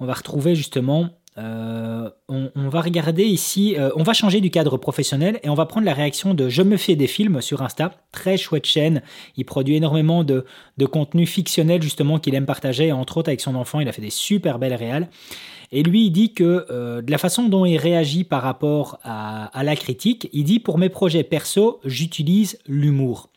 Speaker 1: On va retrouver justement. on, va regarder ici. on va changer du cadre professionnel et on va prendre la réaction de Je me fais des films sur Insta. Très chouette chaîne. Il produit énormément de, de contenu fictionnel justement qu'il aime partager. Entre autres avec son enfant, il a fait des super belles réales. Et lui, il dit que euh, de la façon dont il réagit par rapport à, la critique, il dit pour mes projets perso, j'utilise l'humour.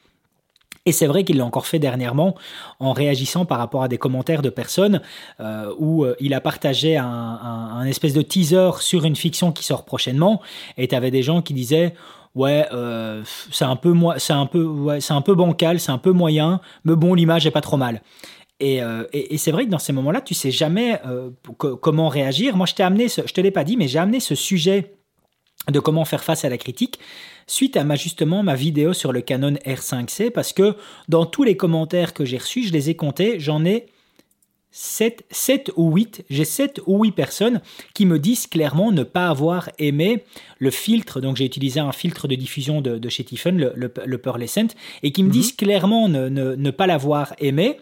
Speaker 1: Et c'est vrai qu'il l'a encore fait dernièrement en réagissant par rapport à des commentaires de personnes euh, où euh, il a partagé un, espèce de teaser sur une fiction qui sort prochainement et tu avais des gens qui disaient ouais c'est un peu un un peu bancal c'est un peu moyen mais bon l'image est pas trop mal et, euh, et- et c'est vrai que dans ces moments-là, tu sais jamais euh, co- comment réagir. Moi, je t'ai amené, ce, je te l'ai pas dit, mais j'ai amené ce sujet de comment faire face à la critique suite à ma justement ma vidéo sur le Canon R5C parce que dans tous les commentaires que j'ai reçus, je les ai comptés, j'en ai 7, 7 ou 8, j'ai 7 ou 8 personnes qui me disent clairement ne pas avoir aimé le filtre, donc j'ai utilisé un filtre de diffusion de, de chez Tiffen, le, le, le Pearlescent, et qui me
Speaker 2: Mhm.
Speaker 1: disent clairement ne, ne, ne pas l'avoir aimé.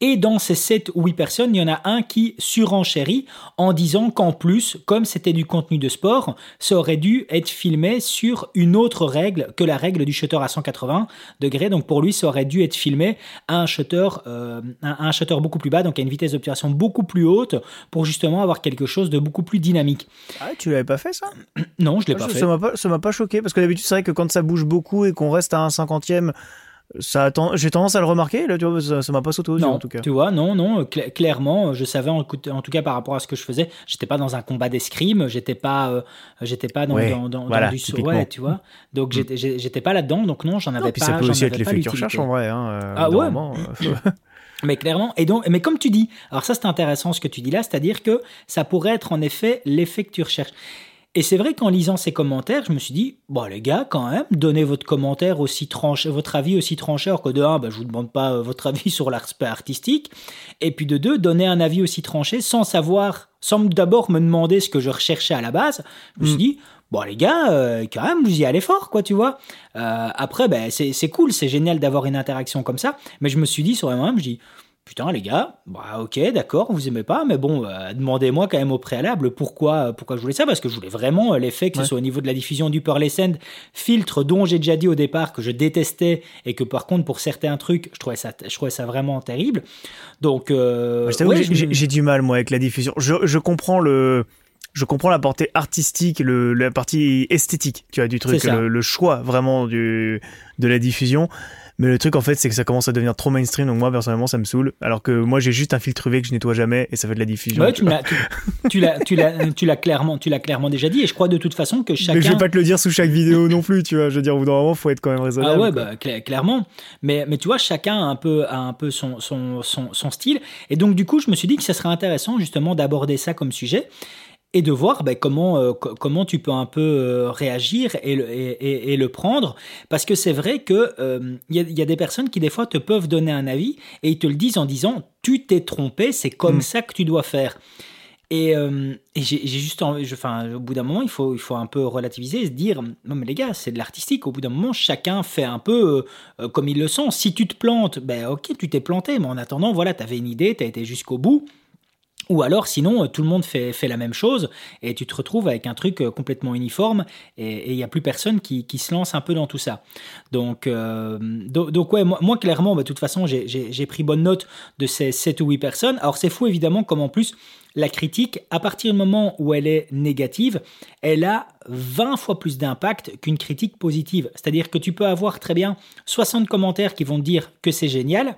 Speaker 1: Et dans ces 7 ou 8 personnes, il y en a un qui surenchérit en disant qu'en plus, comme c'était du contenu de sport, ça aurait dû être filmé sur une autre règle que la règle du shutter à 180 degrés. Donc pour lui, ça aurait dû être filmé à un shutter, euh, un, shutter beaucoup plus bas, donc à une vitesse d'obturation beaucoup plus haute, pour justement avoir quelque chose de beaucoup plus dynamique.
Speaker 2: Ah, tu l'avais pas fait ça?
Speaker 1: Non, je l'ai pas fait.
Speaker 2: Ça m'a pas, choqué, parce que d'habitude, c'est vrai que quand ça bouge beaucoup et qu'on reste à un cinquantième ça j'ai tendance à le remarquer là tu vois ça m'a pas sauté aux yeux en tout cas.
Speaker 1: tu vois non non clairement je savais en, tout cas par rapport à ce que je faisais j'étais pas dans un combat d'escrime j'étais pas euh, j'étais pas dans, dans,
Speaker 2: voilà,
Speaker 1: du ouais tu vois. Donc j'étais pas là dedans donc non j'en avais non, pas ça
Speaker 2: peut aussi être l'effet que tu recherches en vrai hein,
Speaker 1: euh, ah ouais. euh, Mais clairement, et donc, mais comme tu dis, alors ça c'est intéressant ce que tu dis là, c'est-à-dire que ça pourrait être en effet l'effet que tu recherches. Et c'est vrai qu'en lisant ces commentaires, je me suis dit, bon les gars, quand même, donnez votre commentaire aussi tranché, votre avis aussi tranché, alors que de un, bah, je vous demande pas euh, votre avis sur l'aspect artistique, et puis de deux, donnez un avis aussi tranché sans savoir, sans d'abord me demander ce que je recherchais à la base. Je me suis mm. dit, bon les gars, euh, quand même, vous y allez fort, quoi, tu vois. Euh, après, ben, c'est cool, c'est génial d'avoir une interaction comme ça, mais je me suis dit sur moi-même, je dis, putain les gars, bah ok d'accord, vous aimez pas, mais bon, euh, demandez-moi quand même au préalable pourquoi, euh, pourquoi je voulais ça, parce que je voulais vraiment euh, l'effet que ce soit au niveau de la diffusion du Pearlescent, filtre dont j'ai déjà dit au départ que je détestais et que par contre pour certains trucs, je trouvais ça, je trouvais ça vraiment terrible. Donc,
Speaker 2: j'ai du mal moi avec la diffusion. Je, je comprends le je comprends la portée artistique, le, la partie esthétique, tu vois, du truc, le, le, choix vraiment du, de la diffusion. Mais le truc en fait, c'est que ça commence à devenir trop mainstream. Donc moi personnellement, ça me saoule. Alors que moi, j'ai juste un filtre UV que je nettoie jamais et ça fait de la diffusion.
Speaker 1: Ouais, tu l'as, tu, l'as, tu l'as, tu l'as clairement, tu l'as clairement déjà dit. Et je crois de toute façon que chacun.
Speaker 2: Mais je vais pas te le dire sous chaque vidéo non plus. Tu vois, je veux dire, au bout d'un moment, faut être quand même raisonnable.
Speaker 1: Ah ouais, bah clairement. Mais mais tu vois, chacun a un peu a un peu son, son son son style. Et donc du coup, je me suis dit que ça serait intéressant justement d'aborder ça comme sujet et de voir ben, comment, euh, comment tu peux un peu euh, réagir et le, et, et, le prendre. Parce que c'est vrai qu'il euh, y, a, y, a des personnes qui des fois te peuvent donner un avis et ils te le disent en disant tu t'es trompé, c'est comme mm. ça que tu dois faire. Et, j'ai juste envie, enfin, au bout d'un moment, il faut, il faut un peu relativiser et se dire non, mais les gars, c'est de l'artistique. Au bout d'un moment, chacun fait un peu comme il le sent. Si tu te plantes, ben ok, tu t'es planté, mais en attendant, voilà, tu avais une idée, tu as été jusqu'au bout. Ou alors, sinon, euh, tout le monde fait, la même chose et tu te retrouves avec un truc euh, complètement uniforme et il n'y a plus personne qui, se lance un peu dans tout ça. Donc, euh, donc, ouais, moi, clairement, bah, de toute façon, j'ai pris bonne note de ces 7 ou 8 personnes. Alors, c'est fou, évidemment, comme en plus, la critique, à partir du moment où elle est négative, elle a 20 fois plus d'impact qu'une critique positive. C'est-à-dire que tu peux avoir très bien 60 commentaires qui vont dire que c'est génial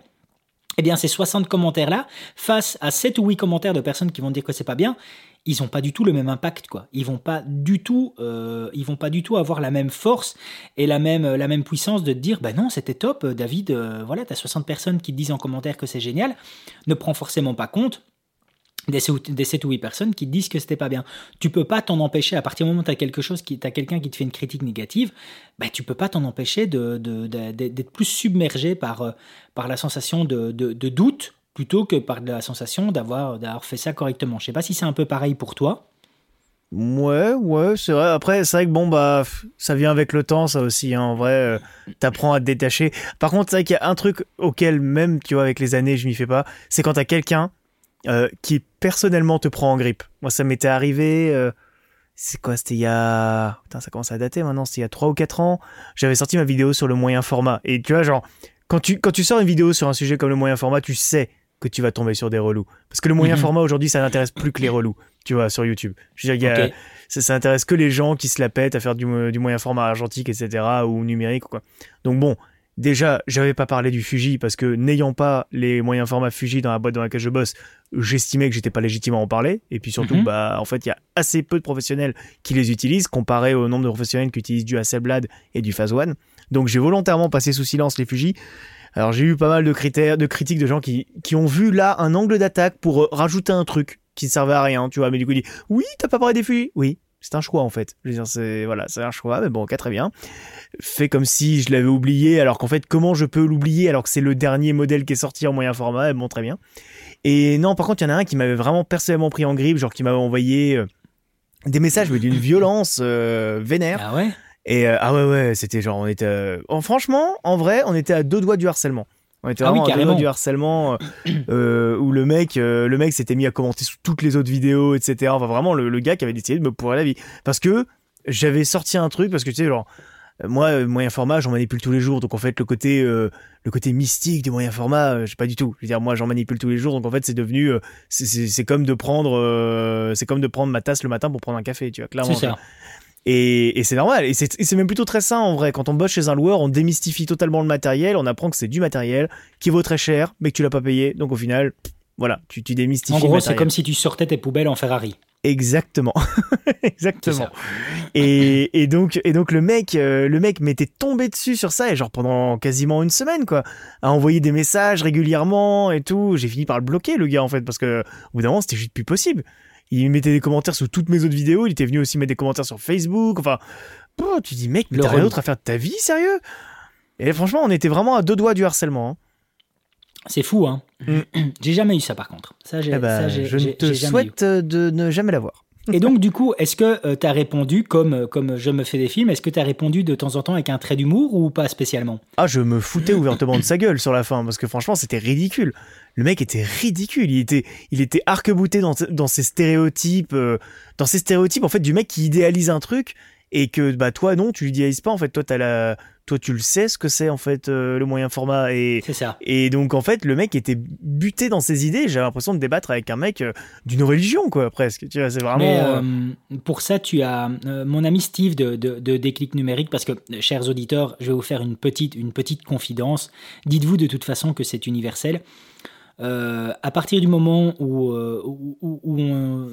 Speaker 1: eh bien ces 60 commentaires-là, face à 7 ou 8 commentaires de personnes qui vont dire que c'est pas bien, ils n'ont pas du tout le même impact quoi. Ils vont pas du tout, euh, ils vont pas du tout avoir la même force et la même la même puissance de te dire bah non c'était top David, euh, voilà t'as 60 personnes qui te disent en commentaire que c'est génial. Ne prends forcément pas compte des 7 ou 8 personnes qui disent que c'était pas bien. Tu peux pas t'en empêcher, à partir du moment où tu as quelque chose qui, as quelqu'un qui te fait une critique négative, bah, tu peux pas t'en empêcher d'être de, de, plus submergé par, euh, par la sensation de, doute plutôt que par la sensation d'avoir fait ça correctement. Je sais pas si c'est un peu pareil pour toi.
Speaker 2: Ouais, ouais, c'est vrai. Après, c'est vrai que bon, bah, ça vient avec le temps, ça aussi. Hein. En vrai, euh, t'apprends à te détacher. Par contre, c'est vrai qu'il y a un truc auquel même, tu vois, avec les années, je m'y fais pas. C'est quand t'as quelqu'un euh, qui personnellement te prend en grippe. Moi, ça m'était arrivé. Euh, c'est quoi C'était il y a. Putain, ça commence à dater maintenant. C'était il y a 3 ou 4 ans. J'avais sorti ma vidéo sur le moyen format. Et tu vois, genre, quand tu, quand tu sors une vidéo sur un sujet comme le moyen format, tu sais que tu vas tomber sur des relous. Parce que le moyen mhm. format aujourd'hui, ça n'intéresse plus que les relous, tu vois, sur YouTube. Je veux dire, ça, ça intéresse que les gens qui se la pètent à faire du, du moyen format argentique, etc., ou numérique, quoi. Donc bon, Déjà, j'avais pas parlé du Fuji parce que n'ayant pas les moyens formats Fuji dans la boîte dans laquelle je bosse, j'estimais que j'étais pas légitime à en parler. Et puis surtout, mhm. bah, en fait, il y a assez peu de professionnels qui les utilisent comparé au nombre de professionnels qui utilisent du Hasselblad et du Phase One. Donc j'ai volontairement passé sous silence les Fuji. Alors j'ai eu pas mal de critères, de critiques de gens qui, qui ont vu là un angle d'attaque pour rajouter un truc qui ne servait à rien, tu vois. Mais du coup, il dit, oui, t'as pas parlé des Fuji? Oui, c'est un choix en fait. Je veux dire, c'est voilà, c'est un choix, mais bon, ok, très bien. Fait comme si je l'avais oublié, alors qu'en fait, comment je peux l'oublier alors que c'est le dernier modèle qui est sorti en moyen format? Bon, très bien. Et non, par contre, il y en a un qui m'avait vraiment personnellement pris en grippe, genre qui m'avait envoyé euh, des messages mais d'une violence euh, vénère.
Speaker 1: Ah ouais?
Speaker 2: Et euh, ah ouais ouais, c'était genre on était franchement, en vrai, on était à deux doigts du harcèlement. On était ah vraiment du harcèlement euh, où le mec, le mec s'était mis à commenter sous toutes les autres vidéos, etc. Enfin, vraiment, le, gars qui avait décidé de me pourrir la vie. Parce que j'avais sorti un truc, parce que tu sais, genre, moi, moyen format, j'en manipule tous les jours. Donc en fait, le côté, le côté mystique du moyen format, je sais pas du tout. Je veux dire, moi, j'en manipule tous les jours. Donc en fait, c'est devenu, c'est comme de prendre, c'est comme de prendre ma tasse le matin pour prendre un café, tu vois, clairement.
Speaker 1: C'est ça.
Speaker 2: Et, c'est normal. Et c'est même plutôt très sain en vrai. Quand on bosse chez un loueur, on démystifie totalement le matériel. On apprend que c'est du matériel qui vaut très cher, mais que tu l'as pas payé. Donc au final, voilà, tu, tu démystifies. En
Speaker 1: gros, c'est comme si tu sortais tes poubelles en Ferrari.
Speaker 2: Exactement, exactement. Et, et, donc, et donc le mec, euh, le mec m'était tombé dessus sur ça et genre pendant quasiment une semaine quoi, à envoyer des messages régulièrement et tout. J'ai fini par le bloquer le gars en fait parce que au bout d'un moment c'était juste plus possible il mettait des commentaires sous toutes mes autres vidéos, il était venu aussi mettre des commentaires sur Facebook, enfin, tu dis mec, mais t'as rien d'autre à faire de ta vie, sérieux? Et franchement, on était vraiment à deux doigts du harcèlement. Hein.
Speaker 1: C'est fou, hein. Mm. J'ai jamais eu ça par contre. Ça,
Speaker 2: eh ben, je te souhaite de ne jamais l'avoir.
Speaker 1: Et donc, du coup, est-ce que euh, tu as répondu, comme, euh, comme je me fais des films, est-ce que tu as répondu de temps en temps avec un trait d'humour ou pas spécialement?
Speaker 2: Ah, je me foutais ouvertement de sa gueule sur la fin, parce que franchement, c'était ridicule. Le mec était ridicule, il était, il était arc-bouté dans, dans ses stéréotypes, euh, dans ces stéréotypes, en fait, du mec qui idéalise un truc et que bah toi non tu l'idéalises pas en fait. Toi t'as la toi tu le sais ce que c'est en fait euh, le moyen format et
Speaker 1: c'est ça.
Speaker 2: et donc en fait le mec était buté dans ses idées. J'ai l'impression de débattre avec un mec euh, d'une religion quoi presque. Tu vois c'est vraiment
Speaker 1: pour ça tu as mon ami Steve de, de, déclic numérique parce que chers auditeurs je vais vous faire une petite une petite confidence. Dites-vous de toute façon que c'est universel à partir du moment où, où, on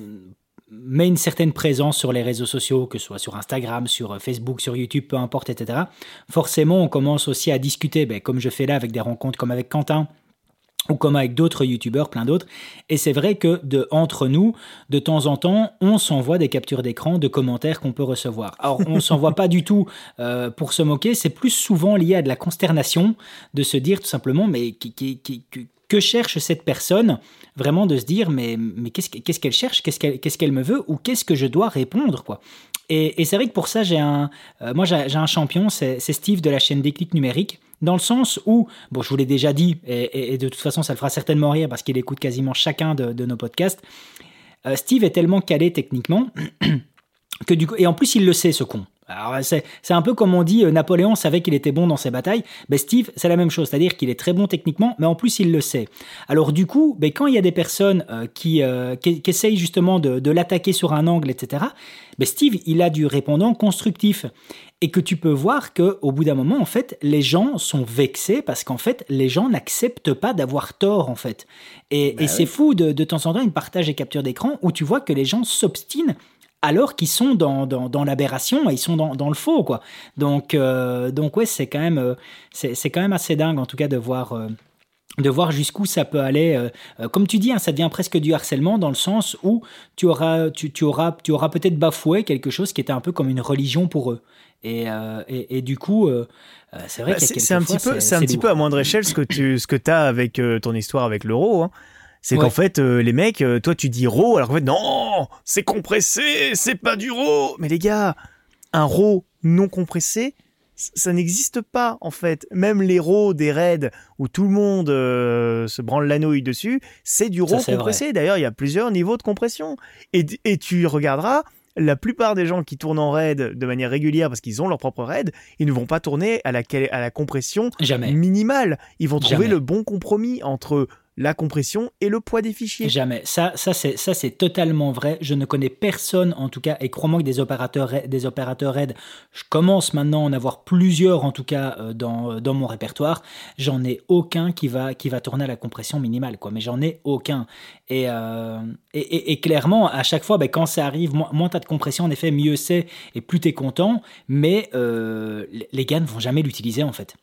Speaker 1: met une certaine présence sur les réseaux sociaux, que ce soit sur Instagram, sur euh, Facebook, sur YouTube, peu importe, etc., forcément, on commence aussi à discuter, ben, comme je fais là avec des rencontres comme avec Quentin, ou comme avec d'autres youtubeurs, plein d'autres. Et c'est vrai que entre nous, de temps en temps, on s'envoie des captures d'écran de commentaires qu'on peut recevoir. Alors, on s'envoie pas du tout euh, pour se moquer, c'est plus souvent lié à de la consternation de se dire tout simplement, mais qui, qui, qui, que cherche cette personne Vraiment de se dire, mais, mais qu'est-ce qu'elle cherche? Qu'est-ce qu'elle me veut? Ou qu'est-ce que je dois répondre quoi? Et, c'est vrai que pour ça, j'ai un, euh, moi j'ai un champion, c'est Steve de la chaîne Déclic Numérique, dans le sens où, bon, je vous l'ai déjà dit, et, de toute façon, ça le fera certainement rire parce qu'il écoute quasiment chacun de, nos podcasts. Euh, Steve est tellement calé techniquement que du coup, et en plus, il le sait, ce con. Alors c'est, un peu comme on dit, euh, Napoléon savait qu'il était bon dans ses batailles. Ben Steve, c'est la même chose, c'est-à-dire qu'il est très bon techniquement, mais en plus il le sait. Alors du coup, ben, quand il y a des personnes euh, qui, euh, qui, essayent justement de, l'attaquer sur un angle, etc., ben Steve, il a du répondant constructif. Et que tu peux voir que au bout d'un moment, en fait, les gens sont vexés parce qu'en fait, les gens n'acceptent pas d'avoir tort, en fait. Et, ben c'est fou, de, de temps en temps, une partage des captures d'écran où tu vois que les gens s'obstinent alors qu'ils sont dans, dans, l'aberration et ils sont dans, le faux quoi. Donc euh, donc ouais c'est quand même euh, c'est quand même assez dingue en tout cas de voir euh, de voir jusqu'où ça peut aller. comme tu dis, hein, ça devient presque du harcèlement dans le sens où tu auras, tu, auras, tu auras peut-être bafoué quelque chose qui était un peu comme une religion pour eux. Et, et, du coup, c'est vrai bah,
Speaker 2: c'est un petit peu, c'est un petit peu à moindre échelle ce que tu, ce que as avec ton histoire avec l'euro. Hein. C'est qu'en fait, euh, les mecs, euh, toi tu dis RAW, alors qu'en fait, non, c'est compressé, c'est pas du RAW. Mais les gars, un RAW non compressé, ça n'existe pas en fait. Même les RAW des raids où tout le monde euh, se branle la nouille dessus, c'est du RAW compressé. D'ailleurs, il y a plusieurs niveaux de compression. Et, et tu regarderas, la plupart des gens qui tournent en raid de manière régulière parce qu'ils ont leur propre raid, ils ne vont pas tourner à la, à la compression minimale. Ils vont trouver le bon compromis entre la compression et le poids des fichiers.
Speaker 1: Jamais. Ça, ça c'est, ça c'est totalement vrai. Je ne connais personne, en tout cas, et crois-moi que des opérateurs, des opérateurs je commence maintenant à en avoir plusieurs, en tout cas, euh, dans, euh, dans mon répertoire. J'en ai aucun qui va, qui va tourner à la compression minimale, quoi. Mais j'en ai aucun. Et, euh, et, clairement, à chaque fois, ben, quand ça arrive, moins, moins tu as de compression, en effet, mieux c'est, et plus tu es content. Mais les gars ne vont jamais l'utiliser, en fait.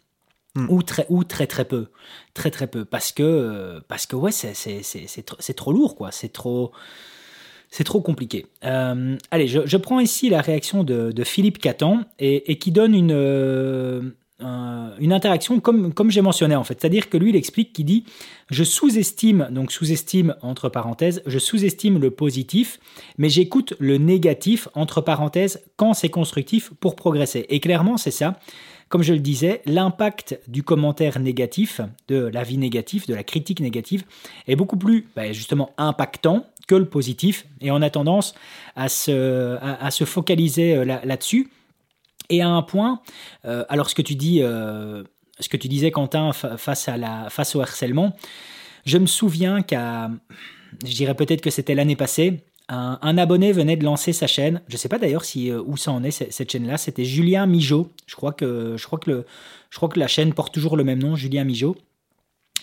Speaker 1: Hmm. Ou, très, ou très très peu. Très très peu. Parce que, parce que ouais, c'est trop lourd, quoi. C'est trop. C'est trop compliqué. Euh, allez, je, prends ici la réaction de, Philippe Catan et, qui donne une, euh, une interaction comme, comme j'ai mentionné en fait. C'est-à-dire que lui, il explique qu'il dit Je sous-estime, donc sous-estime entre parenthèses, je sous-estime le positif, mais j'écoute le négatif entre parenthèses quand c'est constructif pour progresser. Et clairement, c'est ça comme je le disais, l'impact du commentaire négatif, de l'avis négatif, de la critique négative, est beaucoup plus ben, justement impactant que le positif, et on a tendance à se, focaliser euh, là-dessus. et à un point, euh, alors ce que tu dis, euh, ce que tu disais Quentin face au harcèlement, je me souviens qu'à, je dirais peut-être que c'était l'année passée, un, abonné venait de lancer sa chaîne. Je ne sais pas d'ailleurs si où ça en est cette chaîne-là. C'était Julien Mijo. Je crois que je crois que la chaîne porte toujours le même nom, Julien Mijo.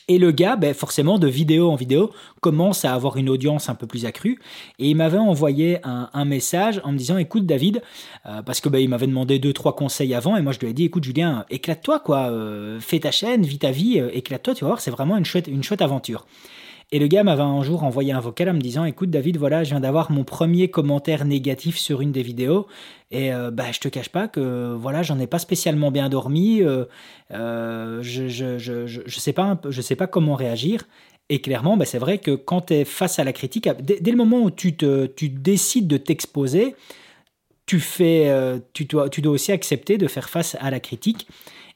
Speaker 1: Et le gars, ben forcément, de vidéo en vidéo, commence à avoir une audience un peu plus accrue. Et il m'avait envoyé un, message en me disant, écoute David, euh, parce que ben, il m'avait demandé deux trois conseils avant, et moi je lui ai dit, écoute Julien, éclate-toi quoi, euh, fais ta chaîne, vis ta vie, euh, éclate-toi, tu vas voir, c'est vraiment une une chouette aventure. Et le gars m'avait un jour envoyé un vocal en me disant Écoute, David, voilà, je viens d'avoir mon premier commentaire négatif sur une des vidéos. Et euh, bah, je te cache pas que voilà, j'en ai pas spécialement bien dormi. Euh, euh, je, je, je, je, sais pas, je sais pas comment réagir. Et clairement, bah, c'est vrai que quand tu es face à la critique, dès, le moment où tu, te, tu décides de t'exposer, tu, fais, tu, dois, tu dois aussi accepter de faire face à la critique.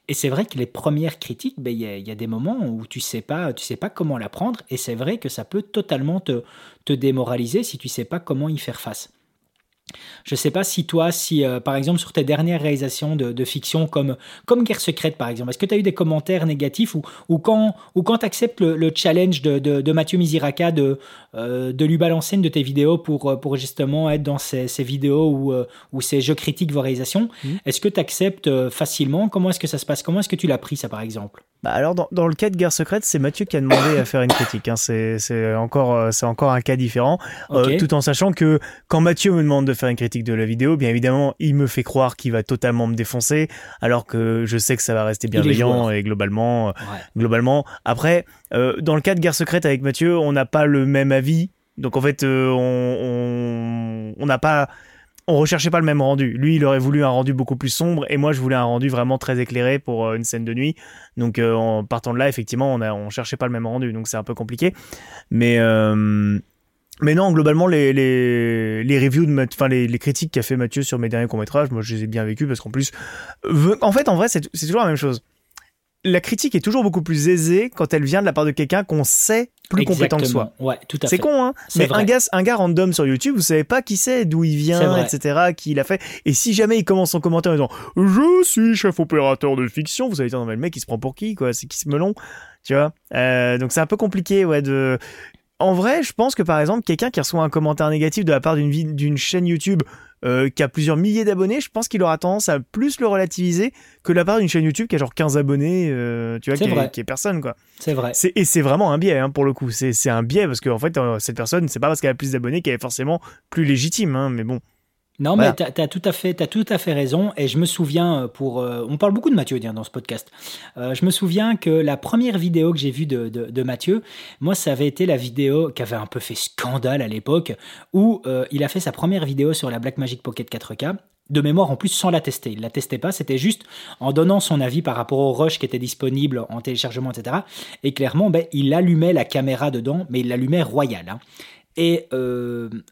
Speaker 1: Et c'est vrai que les premières critiques, ben, il y, a des moments où tu sais pas, tu sais pas comment la prendre, et c'est vrai que ça peut totalement te, te démoraliser si tu sais pas comment y faire face. Je ne sais pas si toi, si euh, par exemple sur tes dernières réalisations de, fiction comme, comme Guerre secrète par exemple, est-ce que tu as eu des commentaires négatifs ou, ou quand, ou quand tu acceptes le, challenge de, de, Mathieu Misiraka de, euh, de lui balancer une de tes vidéos pour, euh, pour justement être dans ces, ces vidéos ou, ou ces jeux critiques vos réalisations, mmh. est-ce que tu acceptes facilement? Comment est-ce que ça se passe? Comment est-ce que tu l'as pris ça par exemple?
Speaker 2: Bah alors dans, dans, le cas de Guerre secrète, c'est Mathieu qui a demandé à faire une critique. Hein. C'est encore, c'est encore un cas différent, tout en sachant que quand Mathieu me demande de faire une critique de la vidéo, bien évidemment, il me fait croire qu'il va totalement me défoncer, alors que je sais que ça va rester bienveillant et globalement, euh, globalement. Après, euh, dans le cas de Guerre secrète avec Mathieu, on n'a pas le même avis, donc en fait, euh, on n'a pas on recherchait pas le même rendu. Lui, il aurait voulu un rendu beaucoup plus sombre et moi, je voulais un rendu vraiment très éclairé pour une scène de nuit. Donc, en partant de là, effectivement, on, a, cherchait pas le même rendu, donc c'est un peu compliqué. Mais mais non, globalement, les, reviews, enfin les, critiques qu'a fait Mathieu sur mes derniers courts-métrages, moi je les ai bien vécues parce qu'en plus, en fait, en vrai, c'est toujours la même chose. La critique est toujours beaucoup plus aisée quand elle vient de la part de quelqu'un qu'on sait plus compétent que soi.
Speaker 1: Ouais, tout à
Speaker 2: fait. C'est con, hein. Mais un gars, un gars random sur YouTube, vous savez pas qui c'est, d'où il vient, etc., qui l'a fait. Et si jamais il commence son commentaire en disant Je suis chef opérateur de fiction, vous allez dire Non, mais le mec, il se prend pour qui, quoi? C'est qui ce melon? Tu vois? Euh, donc c'est un peu compliqué ouais de en vrai, je pense que par exemple, quelqu'un qui reçoit un commentaire négatif de la part d'une d'une chaîne YouTube euh, qui a plusieurs milliers d'abonnés, je pense qu'il aura tendance à plus le relativiser que la part d'une chaîne YouTube qui a genre 15 abonnés, euh, tu vois, qui est, qui est, personne quoi.
Speaker 1: C'est vrai.
Speaker 2: Et c'est vraiment un biais hein, pour le coup. C'est un biais parce qu'en en fait, euh, cette personne, c'est pas parce qu'elle a plus d'abonnés qu'elle est forcément plus légitime, hein, mais bon.
Speaker 1: Non, mais tu as, tout à fait, as tout à fait raison. Et je me souviens, euh, pour, euh, on parle beaucoup de Mathieu dans ce podcast. Euh, je me souviens que la première vidéo que j'ai vue de, de, Mathieu, moi, ça avait été la vidéo qui avait un peu fait scandale à l'époque, où il a fait sa première vidéo sur la Blackmagic Pocket 4K. De mémoire, en plus, sans la tester. Il la testait pas, c'était juste en donnant son avis par rapport au rush qui était disponible en téléchargement, etc. Et clairement, ben, il allumait la caméra dedans, mais il l'allumait royal. Hein. Et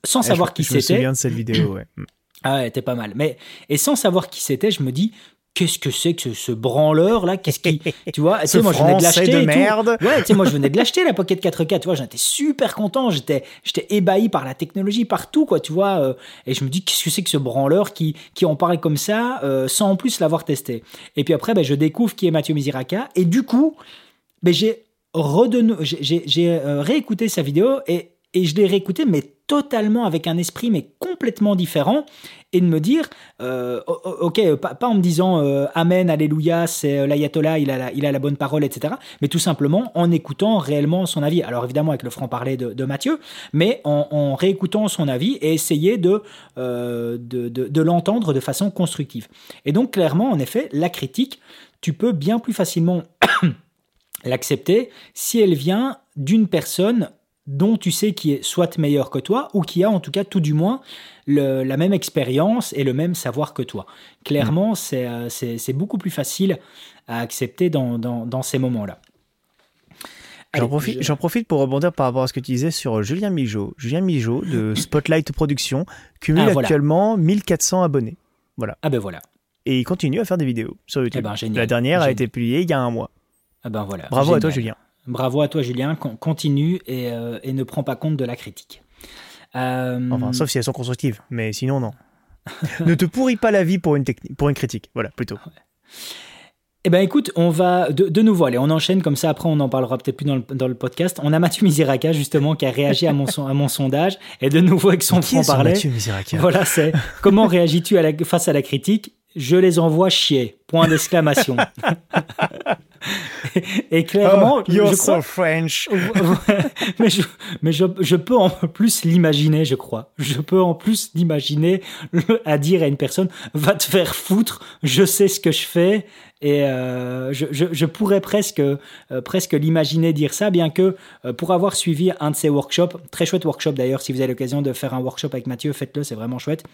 Speaker 1: sans eh, savoir qui c'était. Je me
Speaker 2: souviens de cette vidéo, ouais.
Speaker 1: Ah ouais, t'es pas mal. Mais et sans savoir qui c'était, je me dis qu'est-ce que c'est que ce, branleur là Qu'est-ce qui tu vois?
Speaker 2: Tu sais moi je venais de l'acheter de merde.
Speaker 1: Ouais, tu sais moi je venais de l'acheter la Pocket 4K, tu vois, j'étais super content, j'étais j'étais ébahi par la technologie partout quoi, tu vois euh, et je me dis qu'est-ce que c'est que ce branleur qui qui en parle comme ça euh, sans en plus l'avoir testé? Et puis après ben, je découvre qui est Mathieu Misiraka et du coup ben, j'ai j'ai euh, réécouté sa vidéo et et je l'ai réécouté, mais totalement avec un esprit, mais complètement différent, et de me dire, euh, ok, pas, en me disant euh, Amen, Alléluia, c'est euh, l'ayatollah, il a la, bonne parole, etc., mais tout simplement en écoutant réellement son avis. Alors évidemment avec le franc-parler de, Mathieu, mais en, réécoutant son avis et essayer de, de, de, de l'entendre de façon constructive. Et donc clairement, en effet, la critique, tu peux bien plus facilement l'accepter si elle vient d'une personne dont tu sais qui est soit meilleur que toi ou qui a en tout cas tout du moins la même expérience et le même savoir que toi. Clairement, mm. euh, c'est beaucoup plus facile à accepter dans, dans, ces moments-là.
Speaker 2: J'en profite, profite, pour rebondir par rapport à ce que tu disais sur Julien Mijo. Julien Mijo de Spotlight Productions cumule ah, actuellement 1400 abonnés. Voilà.
Speaker 1: Ah ben voilà.
Speaker 2: et il continue à faire des vidéos sur YouTube.
Speaker 1: Eh ben, génial.
Speaker 2: La dernière a été publiée il y a un mois.
Speaker 1: Ah ben voilà.
Speaker 2: Bravo à toi. Julien.
Speaker 1: Bravo à toi, Julien. Con- Continue et, euh, et ne prends pas compte de la critique. Euh,
Speaker 2: Enfin, sauf si elles sont constructives, mais sinon, non. ne te pourris pas la vie pour une, techni- pour une critique. Voilà, plutôt.
Speaker 1: Eh ben écoute, on va de, de nouveau, allez, on enchaîne comme ça, après on en parlera peut-être plus dans le, dans le podcast. On a Mathieu Misiraka justement qui a réagi à mon, son- à mon sondage et de nouveau avec son
Speaker 2: ce
Speaker 1: franc-parler.
Speaker 2: Mathieu Misiraka
Speaker 1: Voilà, c'est comment réagis-tu à la- face à la critique? Je les envoie chier. Point d'exclamation. et clairement,
Speaker 2: Oh, you're
Speaker 1: je
Speaker 2: so
Speaker 1: crois,
Speaker 2: French.
Speaker 1: mais je, mais je, je peux en plus l'imaginer, je crois. Je peux en plus l'imaginer à dire à une personne va te faire foutre, je sais ce que je fais. Et euh, je pourrais presque, euh, presque l'imaginer dire ça, bien que euh, pour avoir suivi un de ces workshops, très chouette workshop d'ailleurs, si vous avez l'occasion de faire un workshop avec Mathieu, faites-le, c'est vraiment chouette.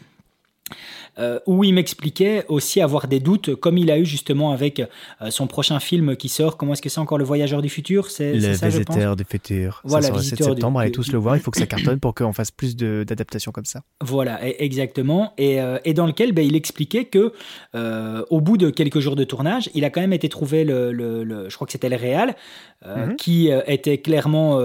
Speaker 1: Euh, où il m'expliquait aussi avoir des doutes, comme il a eu justement avec euh, son prochain film qui sort. Comment est-ce que c'est encore Le Voyageur du futur? C'est
Speaker 2: Le visiteur du futur.
Speaker 1: Voilà,
Speaker 2: ça sort le 7
Speaker 1: visiteur du-
Speaker 2: septembre. Allez tous le voir. Il faut que ça cartonne pour qu'on fasse plus d'adaptations comme ça.
Speaker 1: Voilà, e- exactement. Et, euh, et dans lequel ben, il expliquait que au bout de quelques jours de tournage, il a quand même été trouvé le, le- le- je crois que c'était le réal, euh,
Speaker 2: Mhm.
Speaker 1: qui était clairement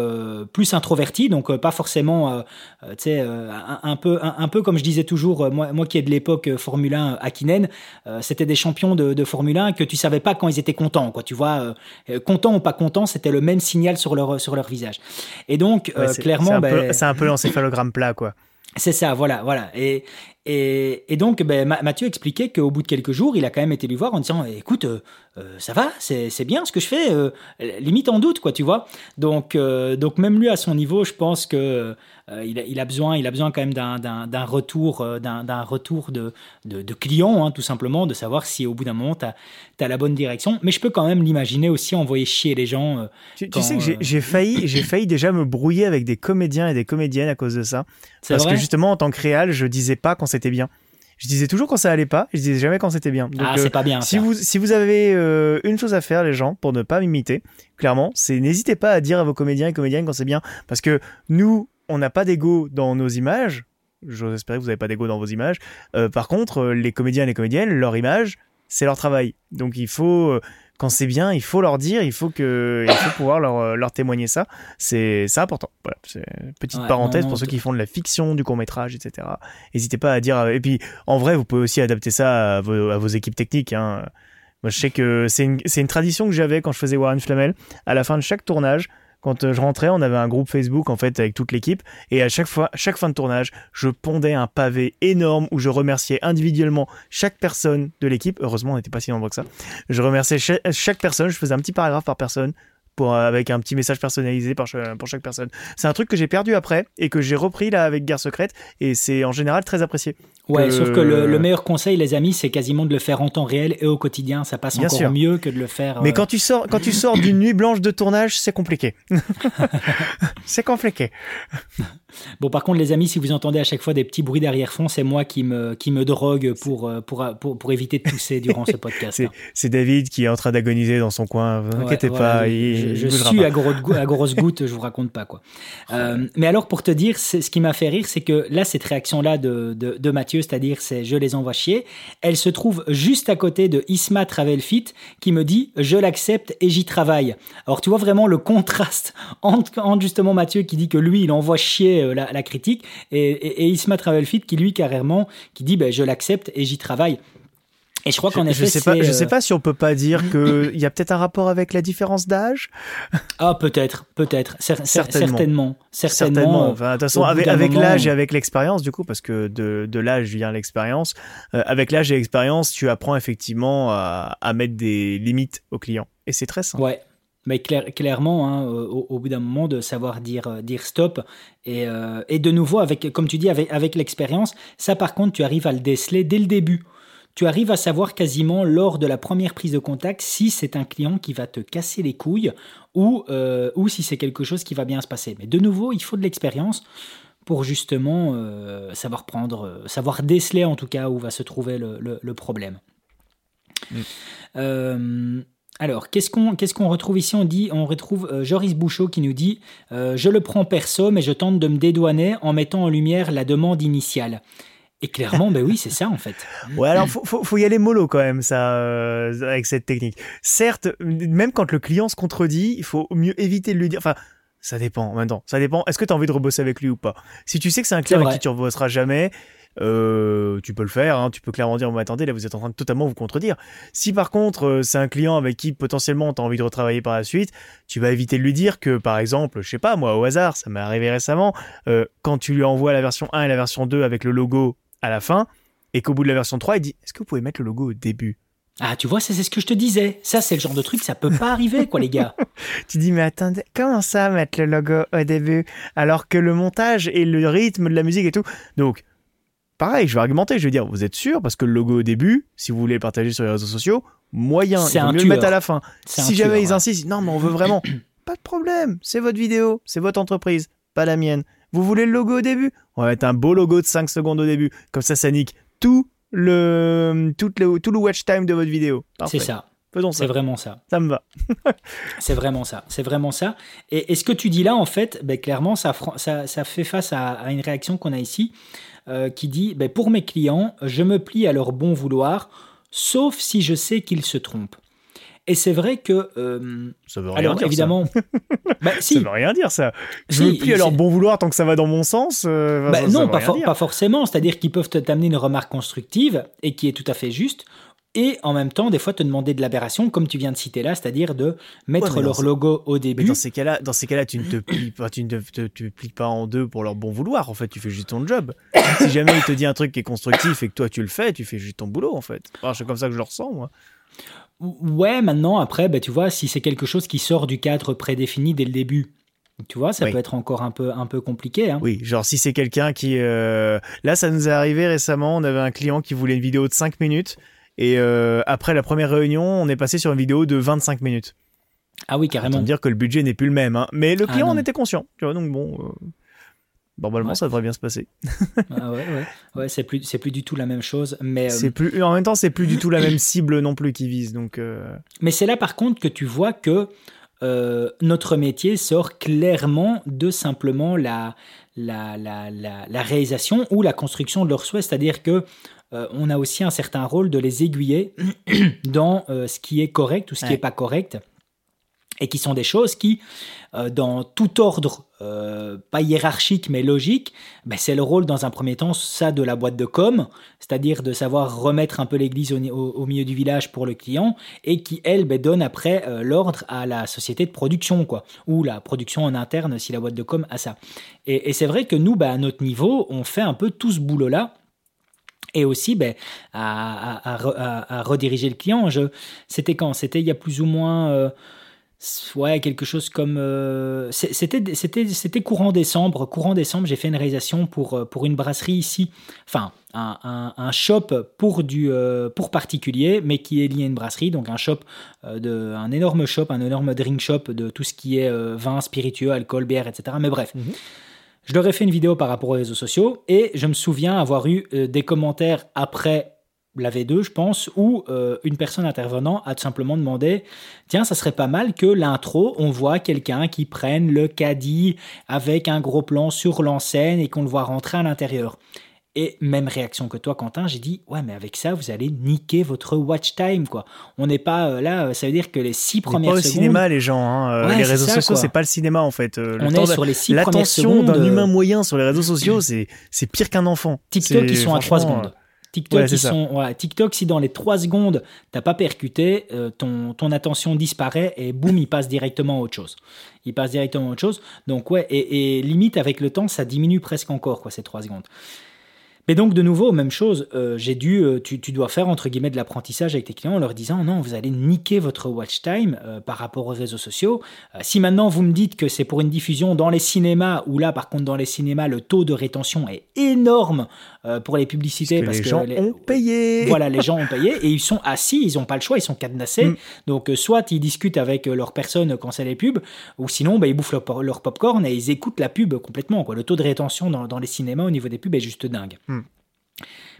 Speaker 1: plus introverti, donc pas forcément, tu sais, un, un peu, un, un peu comme je disais toujours, moi, moi qui est de l'époque euh, Formule 1 à Kinen, euh, c'était des champions de, de Formule 1 que tu savais pas quand ils étaient contents, quoi. Tu vois, euh, euh, contents ou pas contents, c'était le même signal sur leur sur leur visage. Et donc
Speaker 2: Ouais,
Speaker 1: euh, clairement,
Speaker 2: c'est un,
Speaker 1: ben,
Speaker 2: peu- c'est un peu l'encéphalogramme plat, quoi.
Speaker 1: c'est ça, voilà, voilà. Et, et, et donc, ben, Ma- Mathieu expliquait qu'au bout de quelques jours, il a quand même été lui voir en disant Écoute, euh, ça va, c'est c'est bien ce que je fais, euh, limite en doute, quoi, tu vois. Donc, euh, donc, même lui, à son niveau, je pense que il, a, il, a besoin, il a besoin quand même d'un- retour, d'un retour de, de, de client, hein, tout simplement, de savoir si au bout d'un moment, tu as, la bonne direction. Mais je peux quand même l'imaginer aussi envoyer chier les gens.
Speaker 2: Tu, sais que j'ai j'ai failli, j'ai failli déjà me brouiller avec des comédiens et des comédiennes à cause de ça. Parce que justement, en tant que réal, je disais pas quand c'était bien. Je disais toujours quand ça allait pas, je disais jamais quand c'était bien. Donc,
Speaker 1: Ah,
Speaker 2: euh,
Speaker 1: c'est pas bien.
Speaker 2: si vous, si vous avez euh, une chose à faire, les gens, pour ne pas m'imiter, clairement, c'est n'hésitez pas à dire à vos comédiens et comédiennes quand c'est bien. Parce que nous, on n'a pas d'ego dans nos images. J'ose espérer que vous n'avez pas d'ego dans vos images. Euh, par contre, les comédiens et les comédiennes, leur image, c'est leur travail. Donc il faut, quand c'est bien, il faut leur dire, il faut, que, il faut pouvoir leur, euh, leur témoigner ça. C'est important. Voilà, petite
Speaker 1: Ouais,
Speaker 2: parenthèse
Speaker 1: non, non,
Speaker 2: pour ceux qui font de la fiction, du court métrage, etc. N'hésitez pas à dire. euh, Et puis, en vrai, vous pouvez aussi adapter ça à vos, à vos équipes techniques. hein. Moi, je sais que c'est une, c'est une tradition que j'avais quand je faisais Warren Flamel. À la fin de chaque tournage, quand euh, je rentrais, on avait un groupe Facebook en fait avec toute l'équipe. Et à chaque fois, chaque fin de tournage, je pondais un pavé énorme où je remerciais individuellement chaque personne de l'équipe. Heureusement, on n'était pas si nombreux que ça. Je remerciais cha- chaque personne. Je faisais un petit paragraphe par personne. Euh, avec un petit message personnalisé pour chaque personne. C'est un truc que j'ai perdu après et que j'ai repris là avec Guerre Secrète et c'est en général très apprécié.
Speaker 1: Ouais,
Speaker 2: que-
Speaker 1: sauf que le, le meilleur conseil, les amis, c'est quasiment de le faire en temps réel et au quotidien. Ça passe
Speaker 2: Bien
Speaker 1: encore
Speaker 2: sûr.
Speaker 1: mieux que de le faire.
Speaker 2: Mais
Speaker 1: euh,
Speaker 2: quand tu sors, quand tu sors d'une nuit blanche de tournage, c'est compliqué. c'est compliqué.
Speaker 1: Bon, par contre, les amis, si vous entendez à chaque fois des petits bruits d'arrière-fond, c'est moi qui me, qui me drogue pour, euh, pour, pour, pour éviter de tousser durant ce podcast.
Speaker 2: C'est,
Speaker 1: hein.
Speaker 2: David qui est en train d'agoniser dans son coin. Vous inquiétez pas,
Speaker 1: je,
Speaker 2: il,
Speaker 1: je,
Speaker 2: il
Speaker 1: je
Speaker 2: bougera
Speaker 1: suis
Speaker 2: pas.
Speaker 1: à, gros, à grosses gouttes, je vous raconte pas quoi. Euh, mais alors pour te dire, ce qui m'a fait rire, c'est que là, cette réaction-là de, de, de Mathieu, c'est-à-dire c'est je les envoie chier, elle se trouve juste à côté de Isma Travelfit qui me dit je l'accepte et j'y travaille. Alors tu vois vraiment le contraste entre, justement Mathieu qui dit que lui il envoie chier euh, la, critique et, et, et Isma Travelfit qui lui carrément qui dit ben, je l'accepte et j'y travaille. Et je crois qu'en effet,
Speaker 2: je sais pas, je sais pas si on peut pas dire que il y a peut-être un rapport avec la différence d'âge?
Speaker 1: Ah, peut-être, peut-être, Cer- cer-
Speaker 2: Certainement.
Speaker 1: certainement,
Speaker 2: Enfin, de toute façon, avec, l'âge et avec l'expérience, du coup, parce que de, de l'âge vient l'expérience. euh, avec l'âge et l'expérience, tu apprends effectivement à, à mettre des limites aux clients. Et c'est très simple.
Speaker 1: Ouais. Mais clair- clairement, hein, au, au bout d'un moment, de savoir dire, euh, dire stop. Et, euh, et de nouveau, avec, comme tu dis, avec, avec l'expérience, ça par contre, tu arrives à le déceler dès le début. Tu arrives à savoir quasiment lors de la première prise de contact si c'est un client qui va te casser les couilles ou, euh, ou si c'est quelque chose qui va bien se passer. Mais de nouveau, il faut de l'expérience pour justement euh, savoir prendre, euh, savoir déceler en tout cas où va se trouver le, le- le problème. Euh, alors, qu'est-ce qu'on qu'est-ce qu'on retrouve ici? On dit, on retrouve euh, Joris Bouchot qui nous dit Je le prends perso, mais je tente de me dédouaner en mettant en lumière la demande initiale. Et clairement, ben oui, c'est ça en fait.
Speaker 2: Ouais, alors faut, faut, faut y aller mollo quand même, ça, euh, avec cette technique. Certes, même quand le client se contredit, il faut mieux éviter de lui dire. Enfin, ça dépend. Maintenant, ça dépend. Est-ce que tu as envie de rebosser avec lui ou pas? Si tu sais que c'est un client avec qui tu rebosseras jamais, euh, tu peux le faire, hein, tu peux clairement dire, bon, attendez, là vous êtes en train de totalement vous contredire. Si par contre euh, c'est un client avec qui potentiellement tu as envie de retravailler par la suite, tu vas éviter de lui dire que par exemple, je sais pas, moi au hasard, ça m'est arrivé récemment, euh, quand tu lui envoies la version 1 et la version 2 avec le logo à la fin, et qu'au bout de la version 3, il dit, est-ce que vous pouvez mettre le logo au début?
Speaker 1: Ah, tu vois, c'est ce que je te disais. Ça, c'est le genre de truc, ça peut pas arriver, quoi, les gars.
Speaker 2: tu dis, mais attendez, comment ça mettre le logo au début? Alors que le montage et le rythme de la musique et tout. Donc, pareil, je vais argumenter, je vais dire, vous êtes sûr? Parce que le logo au début, si vous voulez le partager sur les réseaux sociaux, moyen, il vaut mieux le mettre à la fin. Si jamais ils insistent, non, mais on veut vraiment, pas de problème, c'est votre vidéo, c'est votre entreprise, pas la mienne. Vous voulez le logo au début? On va mettre un beau logo de 5 secondes au début, comme ça, ça nique tout le, tout le, tout le watch time de votre vidéo.
Speaker 1: C'est ça. C'est vraiment ça.
Speaker 2: Ça me va.
Speaker 1: c'est vraiment ça. C'est vraiment ça. Et, ce que tu dis là, en fait, ben, clairement, ça, ça, ça, fait face à, à une réaction qu'on a ici. Euh, qui dit ben, Pour mes clients, je me plie à leur bon vouloir, sauf si je sais qu'ils se trompent. Et c'est vrai que. Euh,
Speaker 2: ça veut rien dire.
Speaker 1: Évidemment.
Speaker 2: Ça. bah, si. Ça veut rien dire, ça. Je me plie à leur bon vouloir tant que ça va dans mon sens.
Speaker 1: Euh, bah, non, pas, pas, forcément. C'est-à-dire qu'ils peuvent t'amener une remarque constructive et qui est tout à fait juste et en même temps, des fois, te demander de l'aberration, comme tu viens de citer là, c'est-à-dire de mettre leur logo au début. Mais
Speaker 2: dans ces cas-là, dans ces cas-là, tu ne te plies pas, tu ne te, plies pas en deux pour leur bon vouloir. En fait, tu fais juste ton job. si jamais il te dit un truc qui est constructif et que toi tu le fais, tu fais juste ton boulot en fait. c'est comme ça que je le ressens moi.
Speaker 1: Ouais, maintenant après, bah, tu vois, si c'est quelque chose qui sort du cadre prédéfini dès le début, tu vois, ça peut être encore un peu, un peu compliqué. Hein.
Speaker 2: Oui, genre si c'est quelqu'un qui... Euh, là, ça nous est arrivé récemment, on avait un client qui voulait une vidéo de 5 minutes. Et euh, après la première réunion, on est passé sur une vidéo de 25 minutes.
Speaker 1: Ah oui, carrément.
Speaker 2: dire que le budget n'est plus le même. Hein. Mais le ah client en était conscient. Tu vois, donc bon, euh, normalement, ça devrait bien se passer.
Speaker 1: ah ouais, ouais. ouais c'est plus, c'est plus du tout la même chose. Mais
Speaker 2: c'est euh, plus, en même temps, c'est plus du tout la même cible non plus qui vise. Donc.
Speaker 1: Mais c'est là, par contre, que tu vois que notre métier sort clairement de simplement la, la, la, la, la réalisation ou la construction de leur souhait. C'est-à-dire que euh, on a aussi un certain rôle de les aiguiller dans euh, ce qui est correct ou ce qui n'est pas correct. Et qui sont des choses qui, euh, dans tout ordre, pas hiérarchique mais logique, ben, c'est le rôle dans un premier temps, ça de la boîte de com, c'est-à-dire de savoir remettre un peu l'église au, milieu du village pour le client, et qui, elle, ben, donne après l'ordre à la société de production, quoi, ou la production en interne si la boîte de com a ça. Et, c'est vrai que nous, ben, à notre niveau, on fait un peu tout ce boulot-là et aussi ben, à, rediriger le client. C'était quand? C'était il y a plus ou moins euh, ouais, quelque chose comme... Euh, c'était courant décembre. Courant décembre, j'ai fait une réalisation pour, euh, pour une brasserie ici. Enfin, un, un, shop pour, du, pour particulier, mais qui est lié à une brasserie. Donc un shop, de, un énorme shop, un énorme drink shop de tout ce qui est vin, spiritueux, alcool, bière, etc. Mais bref. Mhm. Je leur ai fait une vidéo par rapport aux réseaux sociaux et je me souviens avoir eu euh, des commentaires après la V2, je pense, où euh, une personne intervenant a tout simplement demandé Tiens, ça serait pas mal que l'intro, on voit quelqu'un qui prenne le caddie avec un gros plan sur l'enseigne et qu'on le voit rentrer à l'intérieur. Et même réaction que toi, Quentin, j'ai dit ouais, mais avec ça, vous allez niquer votre watch time, quoi. On n'est pas euh, là, ça veut dire que les six premières
Speaker 2: pas
Speaker 1: au
Speaker 2: cinéma, les gens. Hein. Euh, les réseaux sociaux, c'est pas le cinéma en fait.
Speaker 1: Euh, on est sur les six premières
Speaker 2: secondes. L'attention d'un humain moyen sur les réseaux sociaux, c'est pire qu'un enfant.
Speaker 1: TikTok, ils sont à 3 secondes. TikTok, ils sont, TikTok, si dans les 3 secondes, t'as pas percuté, ton, ton attention disparaît et boum, il passe directement à autre chose. Il passe directement à autre chose. Donc, ouais, et, et limite, avec le temps, ça diminue presque encore, quoi, ces 3 secondes. Mais donc, de nouveau, même chose, euh, j'ai dû, euh, tu, tu, dois faire entre guillemets de l'apprentissage avec tes clients en leur disant non, vous allez niquer votre watch time euh, par rapport aux réseaux sociaux. si maintenant vous me dites que c'est pour une diffusion dans les cinémas, ou là par contre dans les cinémas, le taux de rétention est énorme pour les publicités
Speaker 2: parce, que, les gens ont payé.
Speaker 1: Voilà, les gens ont payé et ils sont assis, ils n'ont pas le choix, ils sont cadenassés. Mm. Donc, soit ils discutent avec leur personne quand c'est les pubs, ou sinon bah, ils bouffent leur, leur, popcorn et ils écoutent la pub complètement. Quoi. Le taux de rétention dans, dans les cinémas au niveau des pubs est juste dingue. Mm.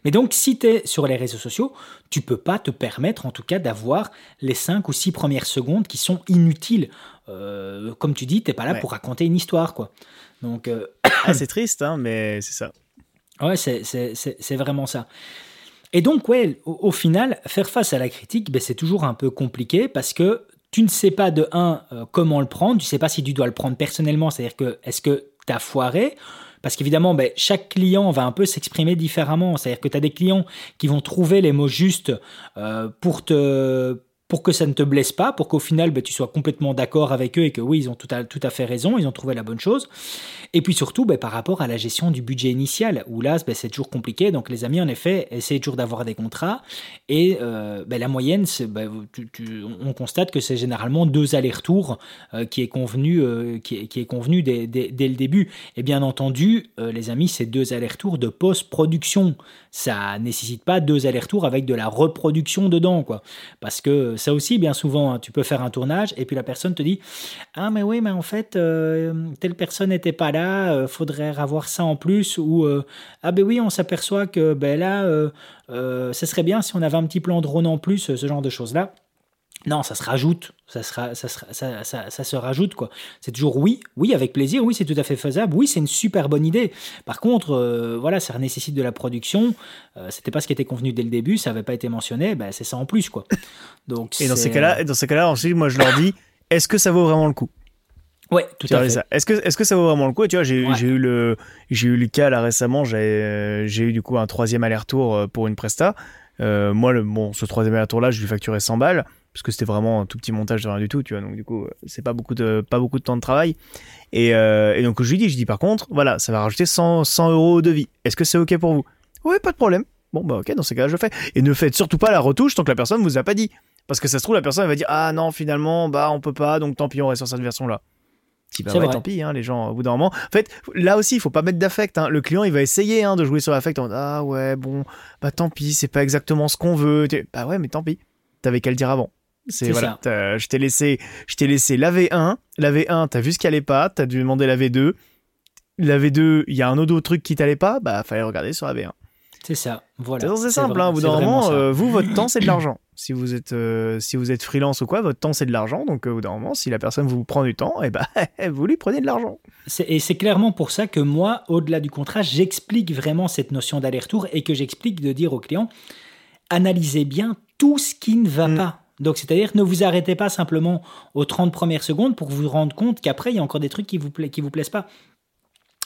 Speaker 1: Mais donc, si tu es sur les réseaux sociaux, tu peux pas te permettre, en tout cas, d'avoir les 5 ou 6 premières secondes qui sont inutiles. Euh, comme tu dis, t'es pas là pour raconter une histoire, quoi. Donc,
Speaker 2: euh, ah, c'est triste, hein, mais c'est ça.
Speaker 1: Ouais, c'est vraiment ça. Et donc, ouais, au, final, faire face à la critique, ben, c'est toujours un peu compliqué parce que tu ne sais pas de un euh, comment le prendre, tu sais pas si tu dois le prendre personnellement, c'est-à-dire que est-ce que tu as foiré? Parce qu'évidemment, ben, chaque client va un peu s'exprimer différemment. C'est-à-dire que tu as des clients qui vont trouver les mots justes euh, pour te pour que ça ne te blesse pas, pour qu'au final ben, tu sois complètement d'accord avec eux et que oui, ils ont tout à, tout à fait raison, ils ont trouvé la bonne chose. Et puis surtout ben, par rapport à la gestion du budget initial, où là ben, c'est toujours compliqué. Donc les amis en effet essayent toujours d'avoir des contrats et euh, la moyenne, on constate que c'est généralement deux allers-retours euh, qui est convenu, euh, qui, est, convenu dès, le début. Et bien entendu, les amis, c'est deux allers-retours de post-production. Ça nécessite pas deux allers-retours avec de la reproduction dedans, quoi. Parce que ça aussi, bien souvent, hein, tu peux faire un tournage et puis la personne te dit Ah, mais oui, mais en fait, euh, telle personne n'était pas là, euh, faudrait avoir ça en plus. Ou euh, Ah, ben oui, on s'aperçoit que ben là, ce serait bien si on avait un petit plan drone en plus, ce genre de choses-là. Non, ça se rajoute, ça, sera, ça, ça, ça, se rajoute quoi. C'est toujours oui, oui avec plaisir, oui c'est tout à fait faisable, oui c'est une super bonne idée. Par contre, euh, voilà, ça nécessite de la production. Euh, c'était pas ce qui était convenu dès le début, ça n'avait pas été mentionné, ben, c'est ça en plus quoi.
Speaker 2: Donc et dans ces cas-là, dans ces cas-là ensuite moi je leur dis, est-ce que ça vaut vraiment le coup?
Speaker 1: Ouais, tout à fait.
Speaker 2: Est-ce que, est-ce que ça vaut vraiment le coup? Tu vois, j'ai, eu le, eu le cas là récemment. J'ai, euh, j'ai eu du coup un troisième aller-retour pour une presta. moi, le, bon, ce troisième aller-retour là, je lui facturais 100 balles parce que c'était vraiment un tout petit montage de rien du tout, tu vois. Donc du coup, c'est pas beaucoup de pas beaucoup de temps de travail. Et, euh, et, donc je lui dis, je dis par contre, voilà, ça va rajouter 100, 100 euros de vie. Est-ce que c'est ok pour vous? Oui, pas de problème. Bon bah ok, dans ces cas-là, je fais. Et ne faites surtout pas la retouche tant que la personne vous a pas dit, parce que ça se trouve la personne va dire ah non finalement bah on peut pas, donc tant pis on reste sur cette version là. Si bah ouais, tant pis, hein, les gens, au bout d'un moment. En fait, là aussi, il faut pas mettre d'affect. Hein. Le client, il va essayer hein, de jouer sur l'affect en ah ouais, bon, bah tant pis, c'est pas exactement ce qu'on veut. Bah ouais, mais tant pis. T'avais qu'à le dire avant. C'est voilà, je t'ai laissé, je t'ai laissé la V1, la V1, t'as vu ce qui allait pas, t'as dû demander la V2. La V2, il y a un autre truc qui t'allait pas, bah fallait regarder sur la V1.
Speaker 1: C'est ça, voilà.
Speaker 2: C'est simple, hein, d'un moment, euh, vous, votre temps, c'est de l'argent. Si vous êtes, euh, si vous êtes freelance ou quoi, votre temps, c'est de l'argent. Donc, euh, au bout d'un moment, si la personne vous prend du temps, et eh ben, vous lui prenez de l'argent.
Speaker 1: Et c'est clairement pour ça que moi, au-delà du contrat, j'explique vraiment cette notion d'aller-retour et que j'explique de dire au client, analysez bien tout ce qui ne va mm. pas donc, c'est-à-dire, ne vous arrêtez pas simplement aux 30 premières secondes pour vous rendre compte qu'après, il y a encore des trucs qui vous, qui vous plaisent pas.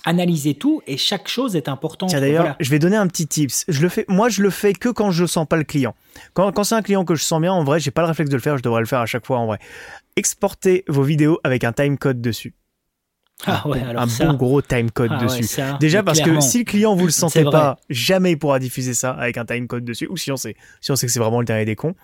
Speaker 1: Analysez tout et chaque chose est importante.
Speaker 2: d'ailleurs, je vais donner un petit tips. Je le fais, moi, je le fais que quand je sens pas le client. Quand, quand c'est un client que je sens bien, en vrai, j'ai pas le réflexe de le faire, je devrais le faire à chaque fois en vrai. Exportez vos vidéos avec un timecode dessus.
Speaker 1: Ah ouais, alors
Speaker 2: un bon gros timecode ah dessus. Déjà parce que si le client vous le sentez pas, jamais il pourra diffuser ça avec un timecode dessus. Ou si on sait, si on sait que c'est vraiment le dernier des cons.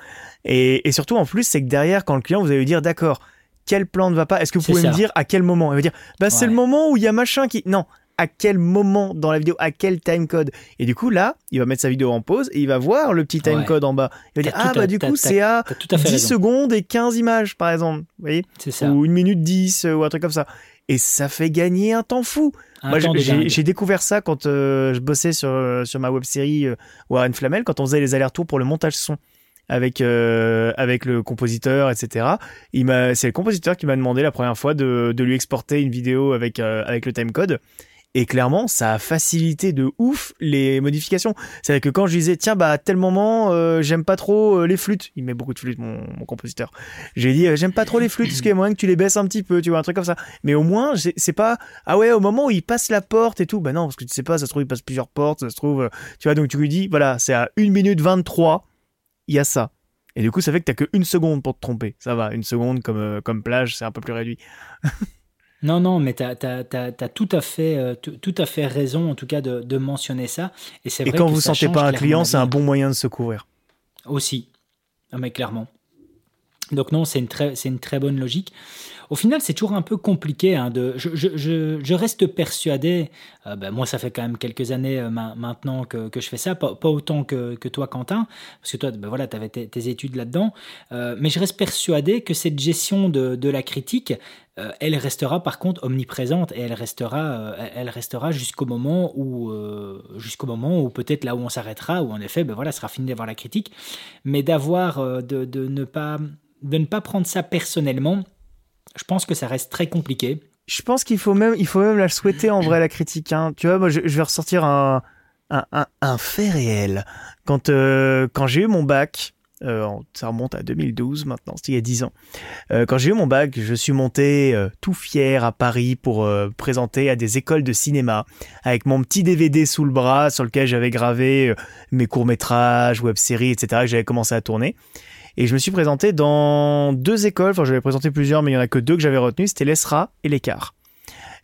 Speaker 2: Et, et surtout en plus, c'est que derrière, quand le client vous allez lui dire, d'accord, quel plan ne va pas, est-ce que vous pouvez me dire à quel moment? Il va dire, bah c'est le moment où il y a machin qui, non, à quel moment dans la vidéo, à quel timecode. Et du coup, là, il va mettre sa vidéo en pause et il va voir le petit timecode en bas. Il va dire, ah, bah, du coup, c'est à, 10 secondes et 15 images, par exemple. Vous voyez? Ça. Ou une minute 10 ou un truc comme ça et ça fait gagner un temps fou. Moi, j'ai découvert ça quand euh, je bossais sur, euh, sur ma web série euh, Warren Flamel, quand on faisait les allers-retours pour le montage son avec avec le compositeur, etc. C'est le compositeur qui m'a demandé la première fois de, de lui exporter une vidéo avec avec le timecode. Et clairement, ça a facilité de ouf les modifications. C'est-à-dire que quand je disais, tiens, bah, à tel moment, euh, j'aime pas trop euh, les flûtes. Il met beaucoup de flûtes, mon, compositeur. J'ai dit, euh, j'aime pas trop les flûtes. Est-ce qu'il y a moyen que tu les baisses un petit peu, tu vois, un truc comme ça. Mais au moins, c'est pas, ah ouais, au moment où il passe la porte et tout. Bah non, parce que tu sais pas, ça se trouve, il passe plusieurs portes, ça se trouve, tu vois, donc tu lui dis, voilà, c'est à 1 minute 23, il y a ça. Et du coup, ça fait que t'as que une seconde pour te tromper. Ça va, une seconde comme, comme plage, c'est un peu plus réduit.
Speaker 1: Non, non, mais tu as, tout, à fait, euh, tout à fait raison, en tout cas, de, mentionner ça.
Speaker 2: Et, c'est quand vous ne sentez pas un client, c'est un bon moyen de se couvrir.
Speaker 1: Aussi. mais clairement. Donc non, c'est une, très, une très bonne logique. Au final, c'est toujours un peu compliqué. Hein, de, je, je, je, reste persuadé, euh, ben, moi ça fait quand même quelques années euh, maintenant que, que, je fais ça, pas, autant que, que, toi Quentin, parce que toi ben, voilà, tu avais tes, études là-dedans, euh, mais je reste persuadé que cette gestion de, de la critique, elle restera par contre omniprésente et elle restera, elle restera jusqu'au moment où, jusqu'au moment où peut-être là où on s'arrêtera, où en effet, ben voilà, sera fini d'avoir la critique, mais d'avoir, de, de, ne pas de ne pas prendre ça personnellement, je pense que ça reste très compliqué.
Speaker 2: Je pense qu'il faut même, il faut même la souhaiter en vrai la critique. Hein. Tu vois, moi, je, vais ressortir un, un, fait réel. Quand, euh, quand j'ai eu mon bac, euh, ça remonte à 2012 maintenant, c'était il y a 10 ans. Euh, quand j'ai eu mon bac, je suis monté tout fier à Paris pour présenter à des écoles de cinéma avec mon petit DVD sous le bras sur lequel j'avais gravé mes courts-métrages, web-séries, etc. que j'avais commencé à tourner. Et je me suis présenté dans deux écoles, enfin j'avais présenté plusieurs, mais il y en a que deux que j'avais retenues, c'était l'ESRA et l'ECAR.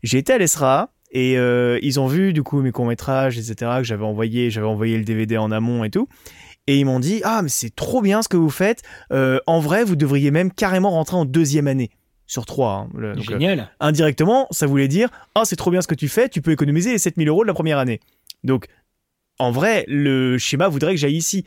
Speaker 2: J'ai été à l'ESRA, et euh, ils ont vu du coup mes courts métrages, etc. que j'avais envoyé, j'avais envoyé le DVD en amont et tout. Et ils m'ont dit ah mais c'est trop bien ce que vous faites. Euh, en vrai, vous devriez même carrément rentrer en deuxième année sur trois. Hein.
Speaker 1: Euh, Génial.
Speaker 2: indirectement, ça voulait dire ah c'est trop bien ce que tu fais, tu peux économiser les 7000 euros de la première année. Donc en vrai, le schéma voudrait que j'aille ici.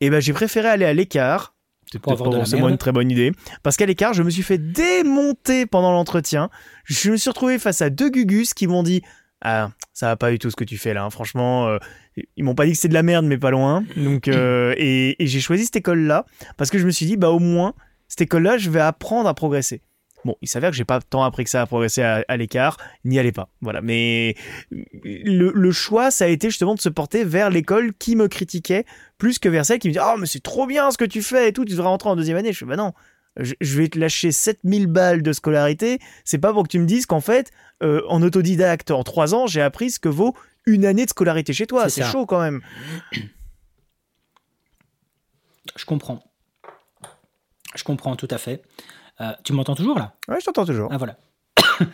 Speaker 2: Et ben j'ai préféré aller à l'écart c'est forcément une très bonne idée. Parce qu'à l'écart, je me suis fait démonter pendant l'entretien. Je me suis retrouvé face à deux gugus qui m'ont dit Ah, ça va pas du tout ce que tu fais là. Hein. Franchement, euh, ils m'ont pas dit que c'est de la merde, mais pas loin. Donc, euh, et j'ai choisi cette école-là parce que je me suis dit Bah, au moins, cette école-là, je vais apprendre à progresser. Bon, il s'avère que j'ai pas tant appris que ça à progresser à, l'écart, n'y allez pas. Voilà. Mais le, choix, ça a été justement de se porter vers l'école qui me critiquait plus que vers celle qui me dit Oh, mais c'est trop bien ce que tu fais et tout, tu devrais rentrer en deuxième année. Je fais Bah non, je, vais te lâcher 7000 balles de scolarité. C'est pas pour que tu me dises qu'en fait, euh, en autodidacte, en trois ans, j'ai appris ce que vaut une année de scolarité chez toi. C'est chaud quand même.
Speaker 1: Je comprends. Je comprends tout à fait. Euh, tu m'entends toujours là?
Speaker 2: Oui, je t'entends toujours.
Speaker 1: Ah voilà.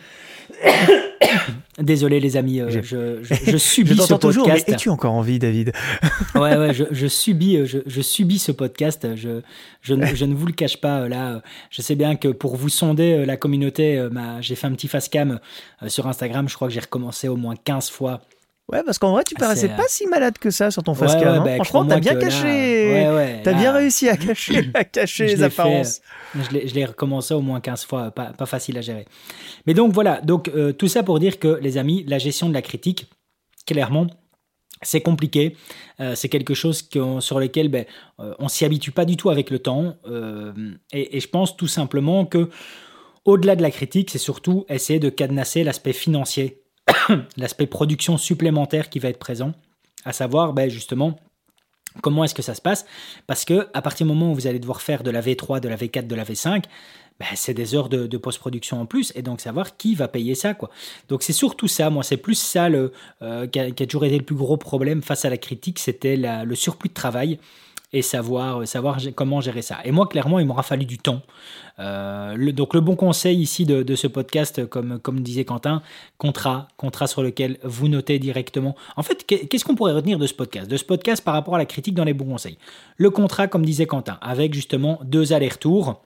Speaker 1: Désolé les amis, euh, je, je, subis ce podcast. Toujours, mais
Speaker 2: es-tu encore en vie, David?
Speaker 1: Ouais, ouais, je, subis, euh, je, subis ce podcast. Je, je, ne vous le cache pas. Là, je sais bien que pour vous sonder la communauté, j'ai fait un petit face cam sur Instagram. Je crois que j'ai recommencé au moins 15 fois
Speaker 2: Ouais, parce qu'en vrai, tu paraissais pas si malade que ça sur ton face ouais, hein. bah, Franchement, t'as bien caché. Ouais, t'as bien réussi à cacher, à cacher les apparences.
Speaker 1: je l'ai recommencé au moins 15 fois, pas, pas, facile à gérer. Mais donc voilà, donc euh, tout ça pour dire que les amis, la gestion de la critique, clairement, c'est compliqué. Euh, c'est quelque chose sur lequel ben, euh, on s'y habitue pas du tout avec le temps. Et, et, je pense tout simplement que au-delà de la critique, c'est surtout essayer de cadenasser l'aspect financier l'aspect production supplémentaire qui va être présent, à savoir ben, justement comment est-ce que ça se passe, parce que à partir du moment où vous allez devoir faire de la V3, de la V4, de la V5, ben, c'est des heures de, post-production en plus, et donc savoir qui va payer ça. quoi. Donc c'est surtout ça, moi c'est plus ça le, euh, qui, a, toujours été le plus gros problème face à la critique, c'était le surplus de travail et savoir, savoir comment gérer ça. Et moi, clairement, il m'aura fallu du temps. Euh, donc le bon conseil ici de, ce podcast, comme, comme disait Quentin, contrat, contrat sur lequel vous notez directement. En fait, qu'est-ce qu'on pourrait retenir de ce podcast? De ce podcast par rapport à la critique dans les bons conseils. Le contrat, comme disait Quentin, avec justement deux allers-retours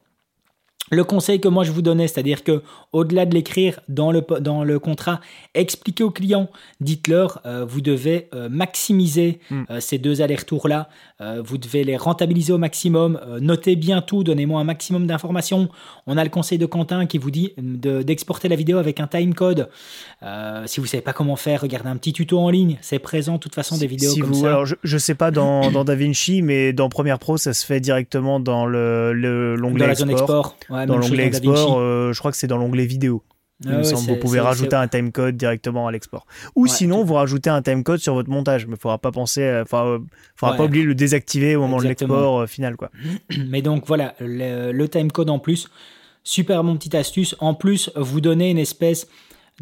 Speaker 1: le conseil que moi je vous donnais, c'est-à-dire que au-delà de l'écrire dans le, dans le contrat, expliquez aux clients, dites-leur, euh, vous devez euh, maximiser hmm. euh, ces deux allers-retours-là, vous devez les rentabiliser au maximum, notez bien tout, donnez-moi un maximum d'informations. On a le conseil de Quentin qui vous dit d'exporter la vidéo avec un timecode. si vous ne savez pas comment faire, regardez un petit tuto en ligne, c'est présent de toute façon des vidéos comme ça.
Speaker 2: Alors je ne sais pas dans, dans DaVinci, mais dans Premiere Pro, ça se fait directement dans l'onglet le, dans la zone export dans l'onglet export, euh, je crois que c'est dans l'onglet vidéo. Ah vous pouvez rajouter un timecode directement à l'export. Ou sinon, vous rajoutez un timecode sur votre montage, mais il faudra pas penser, enfin, euh, faudra pas oublier de le désactiver au moment de l'export euh, final, quoi.
Speaker 1: Mais donc voilà, le, le timecode en plus, super bon petite astuce. En plus, vous donnez une espèce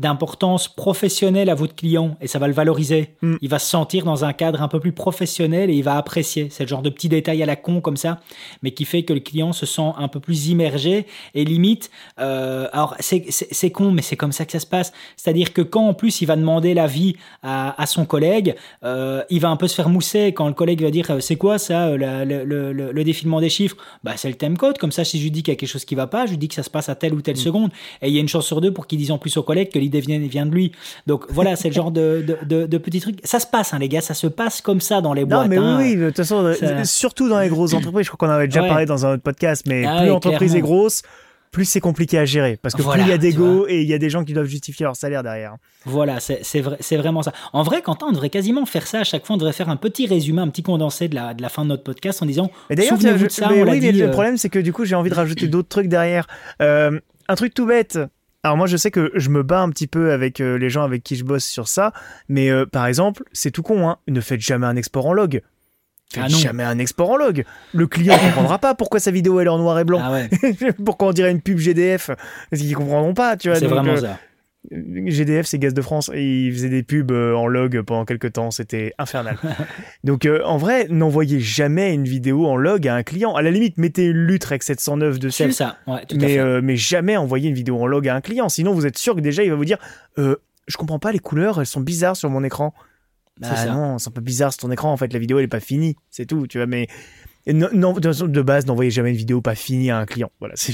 Speaker 1: d'importance professionnelle à votre client et ça va le valoriser. Mm. Il va se sentir dans un cadre un peu plus professionnel et il va apprécier. C'est le genre de petit détail à la con comme ça, mais qui fait que le client se sent un peu plus immergé et limite. Euh, alors c'est con, mais c'est comme ça que ça se passe. C'est-à-dire que quand en plus il va demander l'avis à, à son collègue, euh, il va un peu se faire mousser quand le collègue va dire euh, c'est quoi ça le, le, le, défilement des chiffres? Bah c'est le time code. Comme ça, si je lui dis qu'il y a quelque chose qui va pas, je lui dis que ça se passe à telle ou telle mm. seconde. Et il y a une chance sur deux pour qu'il dise en plus au collègue que l'idée vient, vient de lui. Donc voilà, c'est le genre de, de, de, petits trucs. Ça se passe, hein, les gars, ça se passe comme ça dans les boîtes.
Speaker 2: Non, mais hein. oui, de toute façon, euh, surtout dans les grosses entreprises. Je crois qu'on avait déjà parlé dans un autre podcast, mais ah plus l'entreprise est grosse, plus c'est compliqué à gérer. Parce que plus il y a d'ego et il y a des gens qui doivent justifier leur salaire derrière.
Speaker 1: Voilà, c'est vrai, vraiment ça. En vrai, Quentin, on devrait quasiment faire ça à chaque fois. On devrait faire un petit résumé, un petit condensé de la, de la fin de notre podcast en disant.
Speaker 2: D'ailleurs, oui, mais le euh, problème, c'est que du coup, j'ai envie de rajouter d'autres trucs derrière. Euh, un truc tout bête Alors moi je sais que je me bats un petit peu avec euh, les gens avec qui je bosse sur ça, mais euh, par exemple, c'est tout con, hein, ne faites jamais un export en log. Faites
Speaker 1: Ah non.
Speaker 2: jamais un export en log. Le client comprendra pas pourquoi sa vidéo elle est en noir et blanc.
Speaker 1: Ah ouais,
Speaker 2: pourquoi on dirait une pub GDF Parce qu'ils comprendront pas, tu vois.
Speaker 1: c'est vraiment
Speaker 2: euh,
Speaker 1: ça.
Speaker 2: GDF, c'est Gaz de France, et ils faisaient des pubs euh, en log pendant quelques temps, c'était infernal. Donc euh, en vrai, n'envoyez jamais une vidéo en log à un client. À la limite, mettez Lutrex 709
Speaker 1: C'est
Speaker 2: dessus,
Speaker 1: ça, ouais, tout à
Speaker 2: mais,
Speaker 1: fait.
Speaker 2: euh, mais jamais envoyer une vidéo en log à un client. Sinon, vous êtes sûr que déjà, il va vous dire euh, Je comprends pas les couleurs, elles sont bizarres sur mon écran.
Speaker 1: C'est
Speaker 2: Bah
Speaker 1: ça.
Speaker 2: non, c'est un peu bizarre sur ton écran, en fait, la vidéo elle est pas finie, c'est tout, tu vois, mais non, non, de, base, n'envoyez jamais une vidéo pas finie à un client. Voilà, c'est.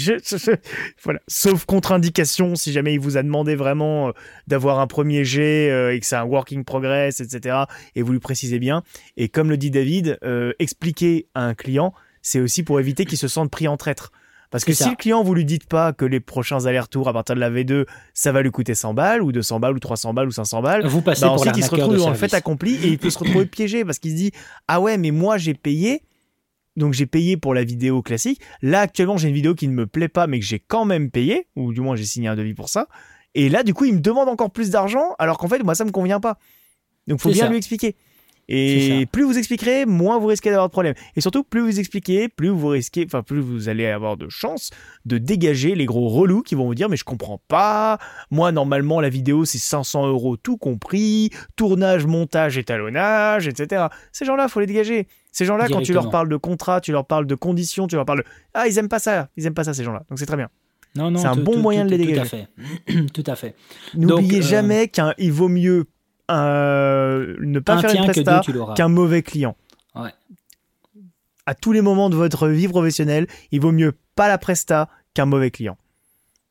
Speaker 2: Sauf contre-indication, si jamais il vous a demandé vraiment euh, d'avoir un premier jet euh, et que c'est un working progress, etc. Et vous lui précisez bien. Et comme le dit David, euh, expliquer à un client, c'est aussi pour éviter qu'il se sente pris en traître. Parce que si
Speaker 1: ça.
Speaker 2: le client vous lui dites pas que les prochains allers-retours à partir de la V2, ça va lui coûter 100 balles ou 200 balles ou 300 balles ou 500 balles,
Speaker 1: Vous passez
Speaker 2: bah
Speaker 1: pour
Speaker 2: ensuite il se retrouve dans le fait accompli et il peut se retrouver piégé parce qu'il se dit ah ouais mais moi j'ai payé donc j'ai payé pour la vidéo classique. Là actuellement j'ai une vidéo qui ne me plaît pas mais que j'ai quand même payé ou du moins j'ai signé un devis pour ça. Et là du coup il me demande encore plus d'argent alors qu'en fait moi ça me convient pas. Donc faut bien
Speaker 1: ça.
Speaker 2: lui expliquer et plus vous expliquerez, moins vous risquez d'avoir de problèmes. Et surtout, plus vous expliquez, plus vous risquez, enfin, plus vous allez avoir de chances de dégager les gros relous qui vont vous dire, mais je comprends pas. Moi, normalement, la vidéo, c'est 500 euros tout compris. Tournage, montage, étalonnage, etc. Ces gens-là, faut les dégager. Ces gens-là, quand tu leur parles de contrat, tu leur parles de conditions, tu leur parles de, ah, ils aiment pas ça. Ils aiment pas ça, ces gens-là. Donc c'est très bien.
Speaker 1: Non, non,
Speaker 2: C'est un bon moyen de les
Speaker 1: Tout à
Speaker 2: dégager.
Speaker 1: fait. tout à fait.
Speaker 2: N'oubliez
Speaker 1: euh,
Speaker 2: jamais qu'il vaut mieux euh, ne pas
Speaker 1: un
Speaker 2: faire une presta qu'un mauvais client.
Speaker 1: Ouais.
Speaker 2: À tous les moments de votre vie professionnelle, il vaut mieux pas la presta qu'un mauvais client.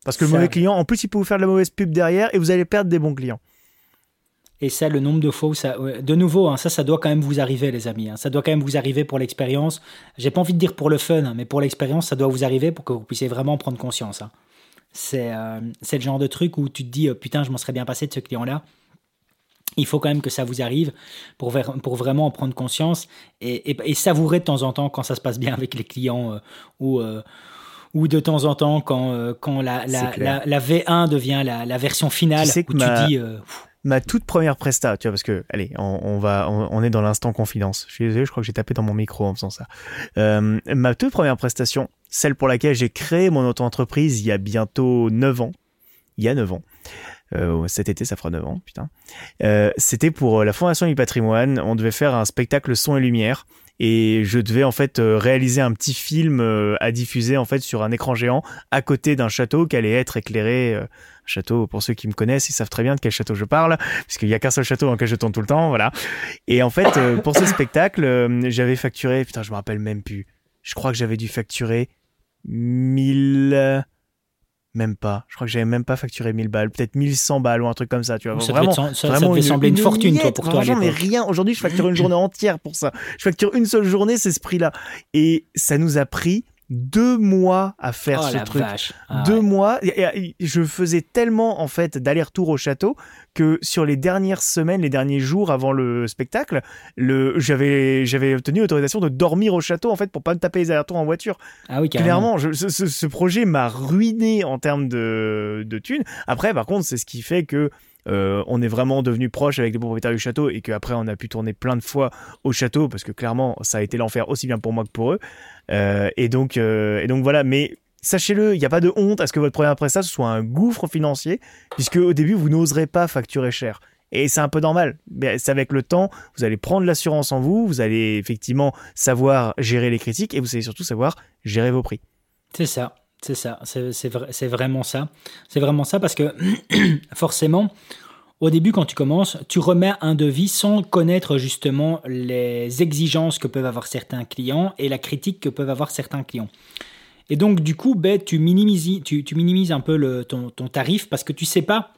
Speaker 2: Parce que le mauvais client, en plus, il peut vous faire de la mauvaise pub derrière et vous allez perdre des bons clients.
Speaker 1: Et ça, le nombre de fois où ça. De nouveau, hein, ça, ça doit quand même vous arriver, les amis. hein. Ça doit quand même vous arriver pour l'expérience. J'ai pas envie de dire pour le fun, hein, mais pour l'expérience, ça doit vous arriver pour que vous puissiez vraiment prendre conscience. C'est euh, c'est le genre de truc où tu te dis, euh, putain, je m'en serais bien passé de ce client-là. Il faut quand même que ça vous arrive pour, ver- pour vraiment en prendre conscience et, et- et savourer de temps en temps quand ça se passe bien avec les clients euh, ou, euh, ou de temps en temps quand, euh, quand la, la, la- la V1 devient la, version finale
Speaker 2: Tu sais que
Speaker 1: où
Speaker 2: ma-
Speaker 1: tu dis pff,
Speaker 2: Ma toute première presta, tu vois, parce que, allez, on, on va, on, on est dans l'instant confidence. Je suis désolé, je crois que j'ai tapé dans mon micro en faisant ça. Ma toute première prestation, celle pour laquelle j'ai créé mon auto-entreprise il y a bientôt 9 ans. Il y a 9 ans. Euh, cet été, ça fera 9 ans, putain. Euh, C'était pour euh, la Fondation du patrimoine. On devait faire un spectacle son et lumière. Et je devais en fait réaliser un petit film à diffuser en fait sur un écran géant à côté d'un château qui allait être éclairé. un château, pour ceux qui me connaissent, ils savent très bien de quel château je parle, puisqu'il y a qu'un seul château dans lequel je tourne tout le temps, voilà. Et en fait, pour ce spectacle, j'avais facturé, putain, je me rappelle même plus. Je crois que j'avais dû facturer 1000 euh, même pas. Je crois que j'avais même pas facturé 1000 balles, peut-être 1100 balles ou un truc comme ça, tu vois.
Speaker 1: ça,
Speaker 2: vraiment,
Speaker 1: devait, ça-
Speaker 2: vraiment
Speaker 1: devait sembler une, fortune, toi,
Speaker 2: miette.
Speaker 1: pour toi à
Speaker 2: Franchement, mais rien. Aujourd'hui, je facture une journée entière pour ça. Je facture une seule journée, c'est ce prix-là. Et ça nous a pris deux mois à faire
Speaker 1: Oh
Speaker 2: ce truc.
Speaker 1: Ah
Speaker 2: deux
Speaker 1: ouais.
Speaker 2: mois. Je faisais tellement en fait d'aller-retour au château que sur les dernières semaines, les derniers jours avant le spectacle, le j'avais j'avais obtenu l'autorisation de dormir au château en fait pour pas me taper les allers-retours en voiture.
Speaker 1: Ah oui, carrément.
Speaker 2: Clairement, je- ce, ce- ce projet m'a ruiné en termes de de thunes. Après, par contre, c'est ce qui fait que euh, on est vraiment devenu proche avec les propriétaires du château et qu'après on a pu tourner plein de fois au château parce que clairement ça a été l'enfer aussi bien pour moi que pour eux. Euh, et donc euh, et donc voilà, mais sachez-le, il n'y a pas de honte à ce que votre première prestation soit un gouffre financier puisque au début vous n'oserez pas facturer cher. Et c'est un peu normal. Mais c'est avec le temps, vous allez prendre l'assurance en vous, vous allez effectivement savoir gérer les critiques et vous allez surtout savoir gérer vos prix.
Speaker 1: C'est ça, c'est ça, c'est vrai- vraiment ça. C'est vraiment ça parce que forcément, au début, quand tu commences, tu remets un devis sans connaître justement les exigences que peuvent avoir certains clients et la critique que peuvent avoir certains clients. Et donc, du coup, ben, tu, minimises, tu, minimises un peu ton, ton tarif parce que tu sais pas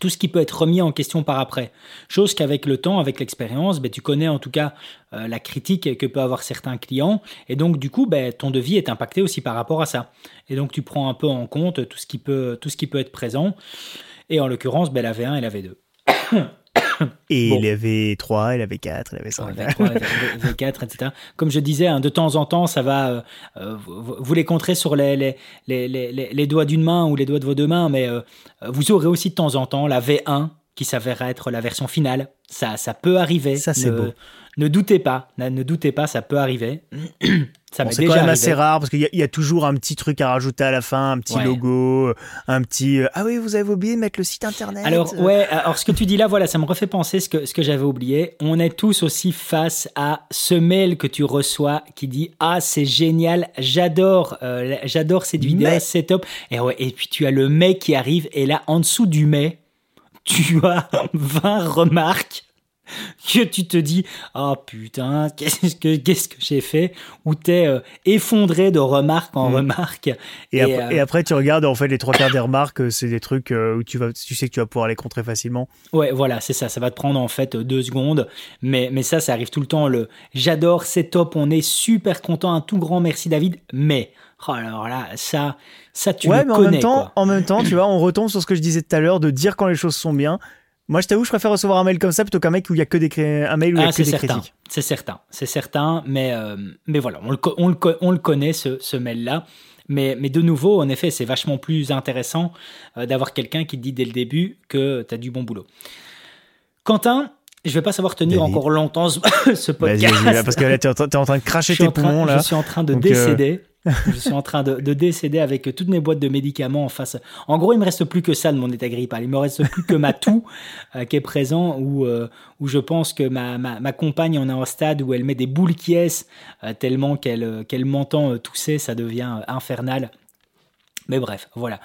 Speaker 1: tout ce qui peut être remis en question par après. Chose qu'avec le temps, avec l'expérience, ben, tu connais en tout cas euh, la critique que peuvent avoir certains clients. Et donc, du coup, ben, ton devis est impacté aussi par rapport à ça. Et donc, tu prends un peu en compte tout ce qui peut, être présent. Et en l'occurrence, ben, la V1 et la V2.
Speaker 2: Et
Speaker 1: Bon.
Speaker 2: il avait 3, il avait 4, il avait 5.
Speaker 1: V3, V- V4, etc. Comme je disais, hein, de temps en temps, ça va. euh, euh, vous, vous les compterez sur les, les, les- les doigts d'une main ou les doigts de vos deux mains, mais euh, vous aurez aussi de temps en temps la V1 qui s'avérera être la version finale. Ça, ça peut arriver.
Speaker 2: Ça, c'est
Speaker 1: ne,
Speaker 2: beau.
Speaker 1: Ne doutez pas, ne, ne doutez pas, ça peut arriver. ça
Speaker 2: Bon, c'est
Speaker 1: déjà
Speaker 2: quand même
Speaker 1: arrivé.
Speaker 2: assez rare parce qu'il y, a- il y a toujours un petit truc à rajouter à la fin, un petit
Speaker 1: Ouais.
Speaker 2: logo, un petit euh, ah oui vous avez oublié de mettre le site internet.
Speaker 1: Alors ouais, alors ce que tu dis là, voilà, ça me refait penser ce que ce que j'avais oublié. On est tous aussi face à ce mail que tu reçois qui dit ah c'est génial, j'adore, euh, j'adore cette vidéo,
Speaker 2: Mais-
Speaker 1: c'est top. Et ouais, et puis tu as le mais qui arrive et là en dessous du mais, tu as 20 remarques que tu te dis ah putain qu'est-ce que qu'est-ce que j'ai fait? Ou t'es euh, effondré de remarques en
Speaker 2: Mm.
Speaker 1: remarques
Speaker 2: Et, après,
Speaker 1: euh,
Speaker 2: et après, tu regardes en fait les trois quarts des remarques, euh, c'est des trucs où tu vas, tu sais que tu vas pouvoir les contrer facilement.
Speaker 1: Ouais, voilà, c'est ça. Ça va te prendre en fait deux secondes. Mais, mais ça, ça arrive tout le temps. Le j'adore, c'est top, on est super content. Un tout grand merci, David. Mais, oh, alors là, ça, ça tu
Speaker 2: ouais,
Speaker 1: le
Speaker 2: mais en même temps,
Speaker 1: quoi.
Speaker 2: en même temps, tu vois, on retombe sur ce que je disais tout à l'heure de dire quand les choses sont bien. Moi, je t'avoue, je préfère recevoir un mail comme ça plutôt qu'un mec où il y a que des un mail où il y a
Speaker 1: Ah,
Speaker 2: que des
Speaker 1: certain.
Speaker 2: critiques.
Speaker 1: C'est certain. C'est certain. Mais, euh, mais voilà, on le, co- on le, co- on le connaît, ce, ce mail-là. Mais, mais de nouveau, en effet, c'est vachement plus intéressant euh, d'avoir quelqu'un qui te dit dès le début que tu as du bon boulot. Quentin, je vais pas savoir tenir
Speaker 2: David.
Speaker 1: encore longtemps ce, ce
Speaker 2: Vas-y,
Speaker 1: podcast.
Speaker 2: vas-y, là, parce que là, train- t'es en train de cracher tes poumons là.
Speaker 1: je suis en train de
Speaker 2: Donc, euh,
Speaker 1: décéder. Je suis en train de, de décéder avec toutes mes boîtes de médicaments en face. En gros, il me reste plus que ça de mon état grippal. Il me reste plus que ma toux euh, qui est présent où, euh, où je pense que ma, ma, ma compagne en est un stade où elle met des boules qui est tellement qu'elle euh, qu'elle m'entend euh, tousser, ça devient euh, infernal. Mais bref, voilà.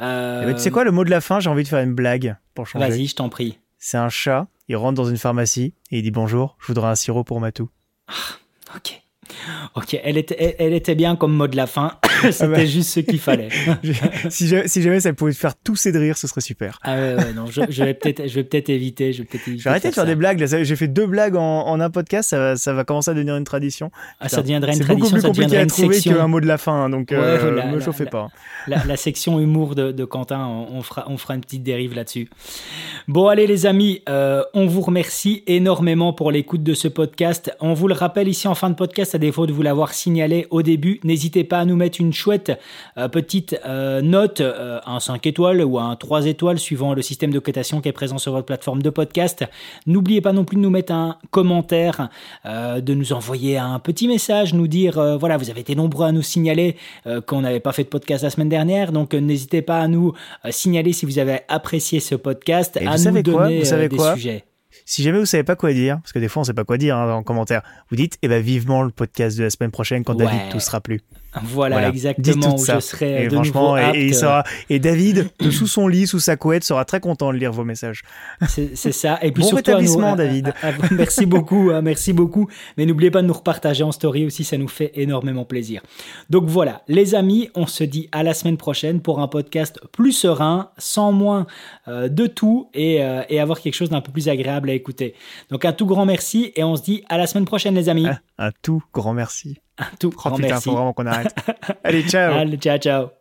Speaker 1: Euh,
Speaker 2: Eh ben, tu sais quoi, le mot de la fin, j'ai envie de faire une blague pour changer.
Speaker 1: Vas-y, je t'en prie.
Speaker 2: C'est un chat, il rentre dans une pharmacie et il dit bonjour, je voudrais un sirop pour ma toux.
Speaker 1: Ok. Ok, elle était, elle, elle était bien comme mot de la fin. C'était
Speaker 2: bah.
Speaker 1: juste ce qu'il fallait.
Speaker 2: si, jamais, si jamais ça pouvait te faire tousser de rire, ce serait super.
Speaker 1: Ah ouais, ouais, non, je, je vais peut-être, éviter, je vais peut-être éviter.
Speaker 2: Je vais arrêter de faire des blagues. J'ai fait deux blagues en, en un podcast, ça va, ça va commencer à devenir une tradition.
Speaker 1: Ah, ça deviendrait une
Speaker 2: C'est beaucoup
Speaker 1: tradition,
Speaker 2: plus compliqué à trouver
Speaker 1: section.
Speaker 2: qu'un mot de la fin, hein, donc
Speaker 1: Ouais,
Speaker 2: euh, me
Speaker 1: la-
Speaker 2: chauffez
Speaker 1: la-
Speaker 2: pas.
Speaker 1: La, la section humour de, de Quentin, on, on fera, on fera une petite dérive là-dessus. Bon, allez les amis, euh, on vous remercie énormément pour l'écoute de ce podcast. On vous le rappelle ici en fin de podcast, à défaut de vous l'avoir signalé au début, n'hésitez pas à nous mettre une chouette euh, petite euh, note, euh, un 5 étoiles ou un 3 étoiles, suivant le système de cotation qui est présent sur votre plateforme de podcast. N'oubliez pas non plus de nous mettre un commentaire, de nous envoyer un petit message, nous dire, voilà, vous avez été nombreux à nous signaler qu'on n'avait pas fait de podcast la semaine dernière, donc n'hésitez pas à nous signaler si vous avez apprécié ce podcast,
Speaker 2: Et
Speaker 1: à
Speaker 2: vous
Speaker 1: nous
Speaker 2: savez quoi?
Speaker 1: donner
Speaker 2: Vous savez
Speaker 1: des
Speaker 2: quoi?
Speaker 1: sujets.
Speaker 2: Si jamais vous savez pas quoi dire, parce que des fois on sait pas quoi dire hein, en commentaire, vous dites eh ben vivement le podcast de la semaine prochaine quand
Speaker 1: Ouais.
Speaker 2: David tout sera plus.
Speaker 1: Voilà, exactement, où
Speaker 2: ça.
Speaker 1: je serai
Speaker 2: Et
Speaker 1: de
Speaker 2: franchement,
Speaker 1: nouveau apte,
Speaker 2: et il sera et David de sous son lit, sous sa couette, sera très content de lire vos messages.
Speaker 1: C'est ça. Et puis
Speaker 2: Bon
Speaker 1: surtout, à nous-
Speaker 2: rétablissement,
Speaker 1: à-
Speaker 2: David.
Speaker 1: à- merci beaucoup, hein, merci beaucoup. Mais n'oubliez pas de nous repartager en story aussi, ça nous fait énormément plaisir. Donc voilà, les amis, on se dit à la semaine prochaine pour un podcast plus serein, sans moins euh, de tout et, euh, et avoir quelque chose d'un peu plus agréable à écouter. Donc un tout grand merci et on se dit à la semaine prochaine, les amis.
Speaker 2: Un tout grand merci.
Speaker 1: Tout
Speaker 2: Oh
Speaker 1: grand
Speaker 2: putain,
Speaker 1: merci.
Speaker 2: faut vraiment qu'on arrête. Allez, ciao.
Speaker 1: Allez, ciao, ciao.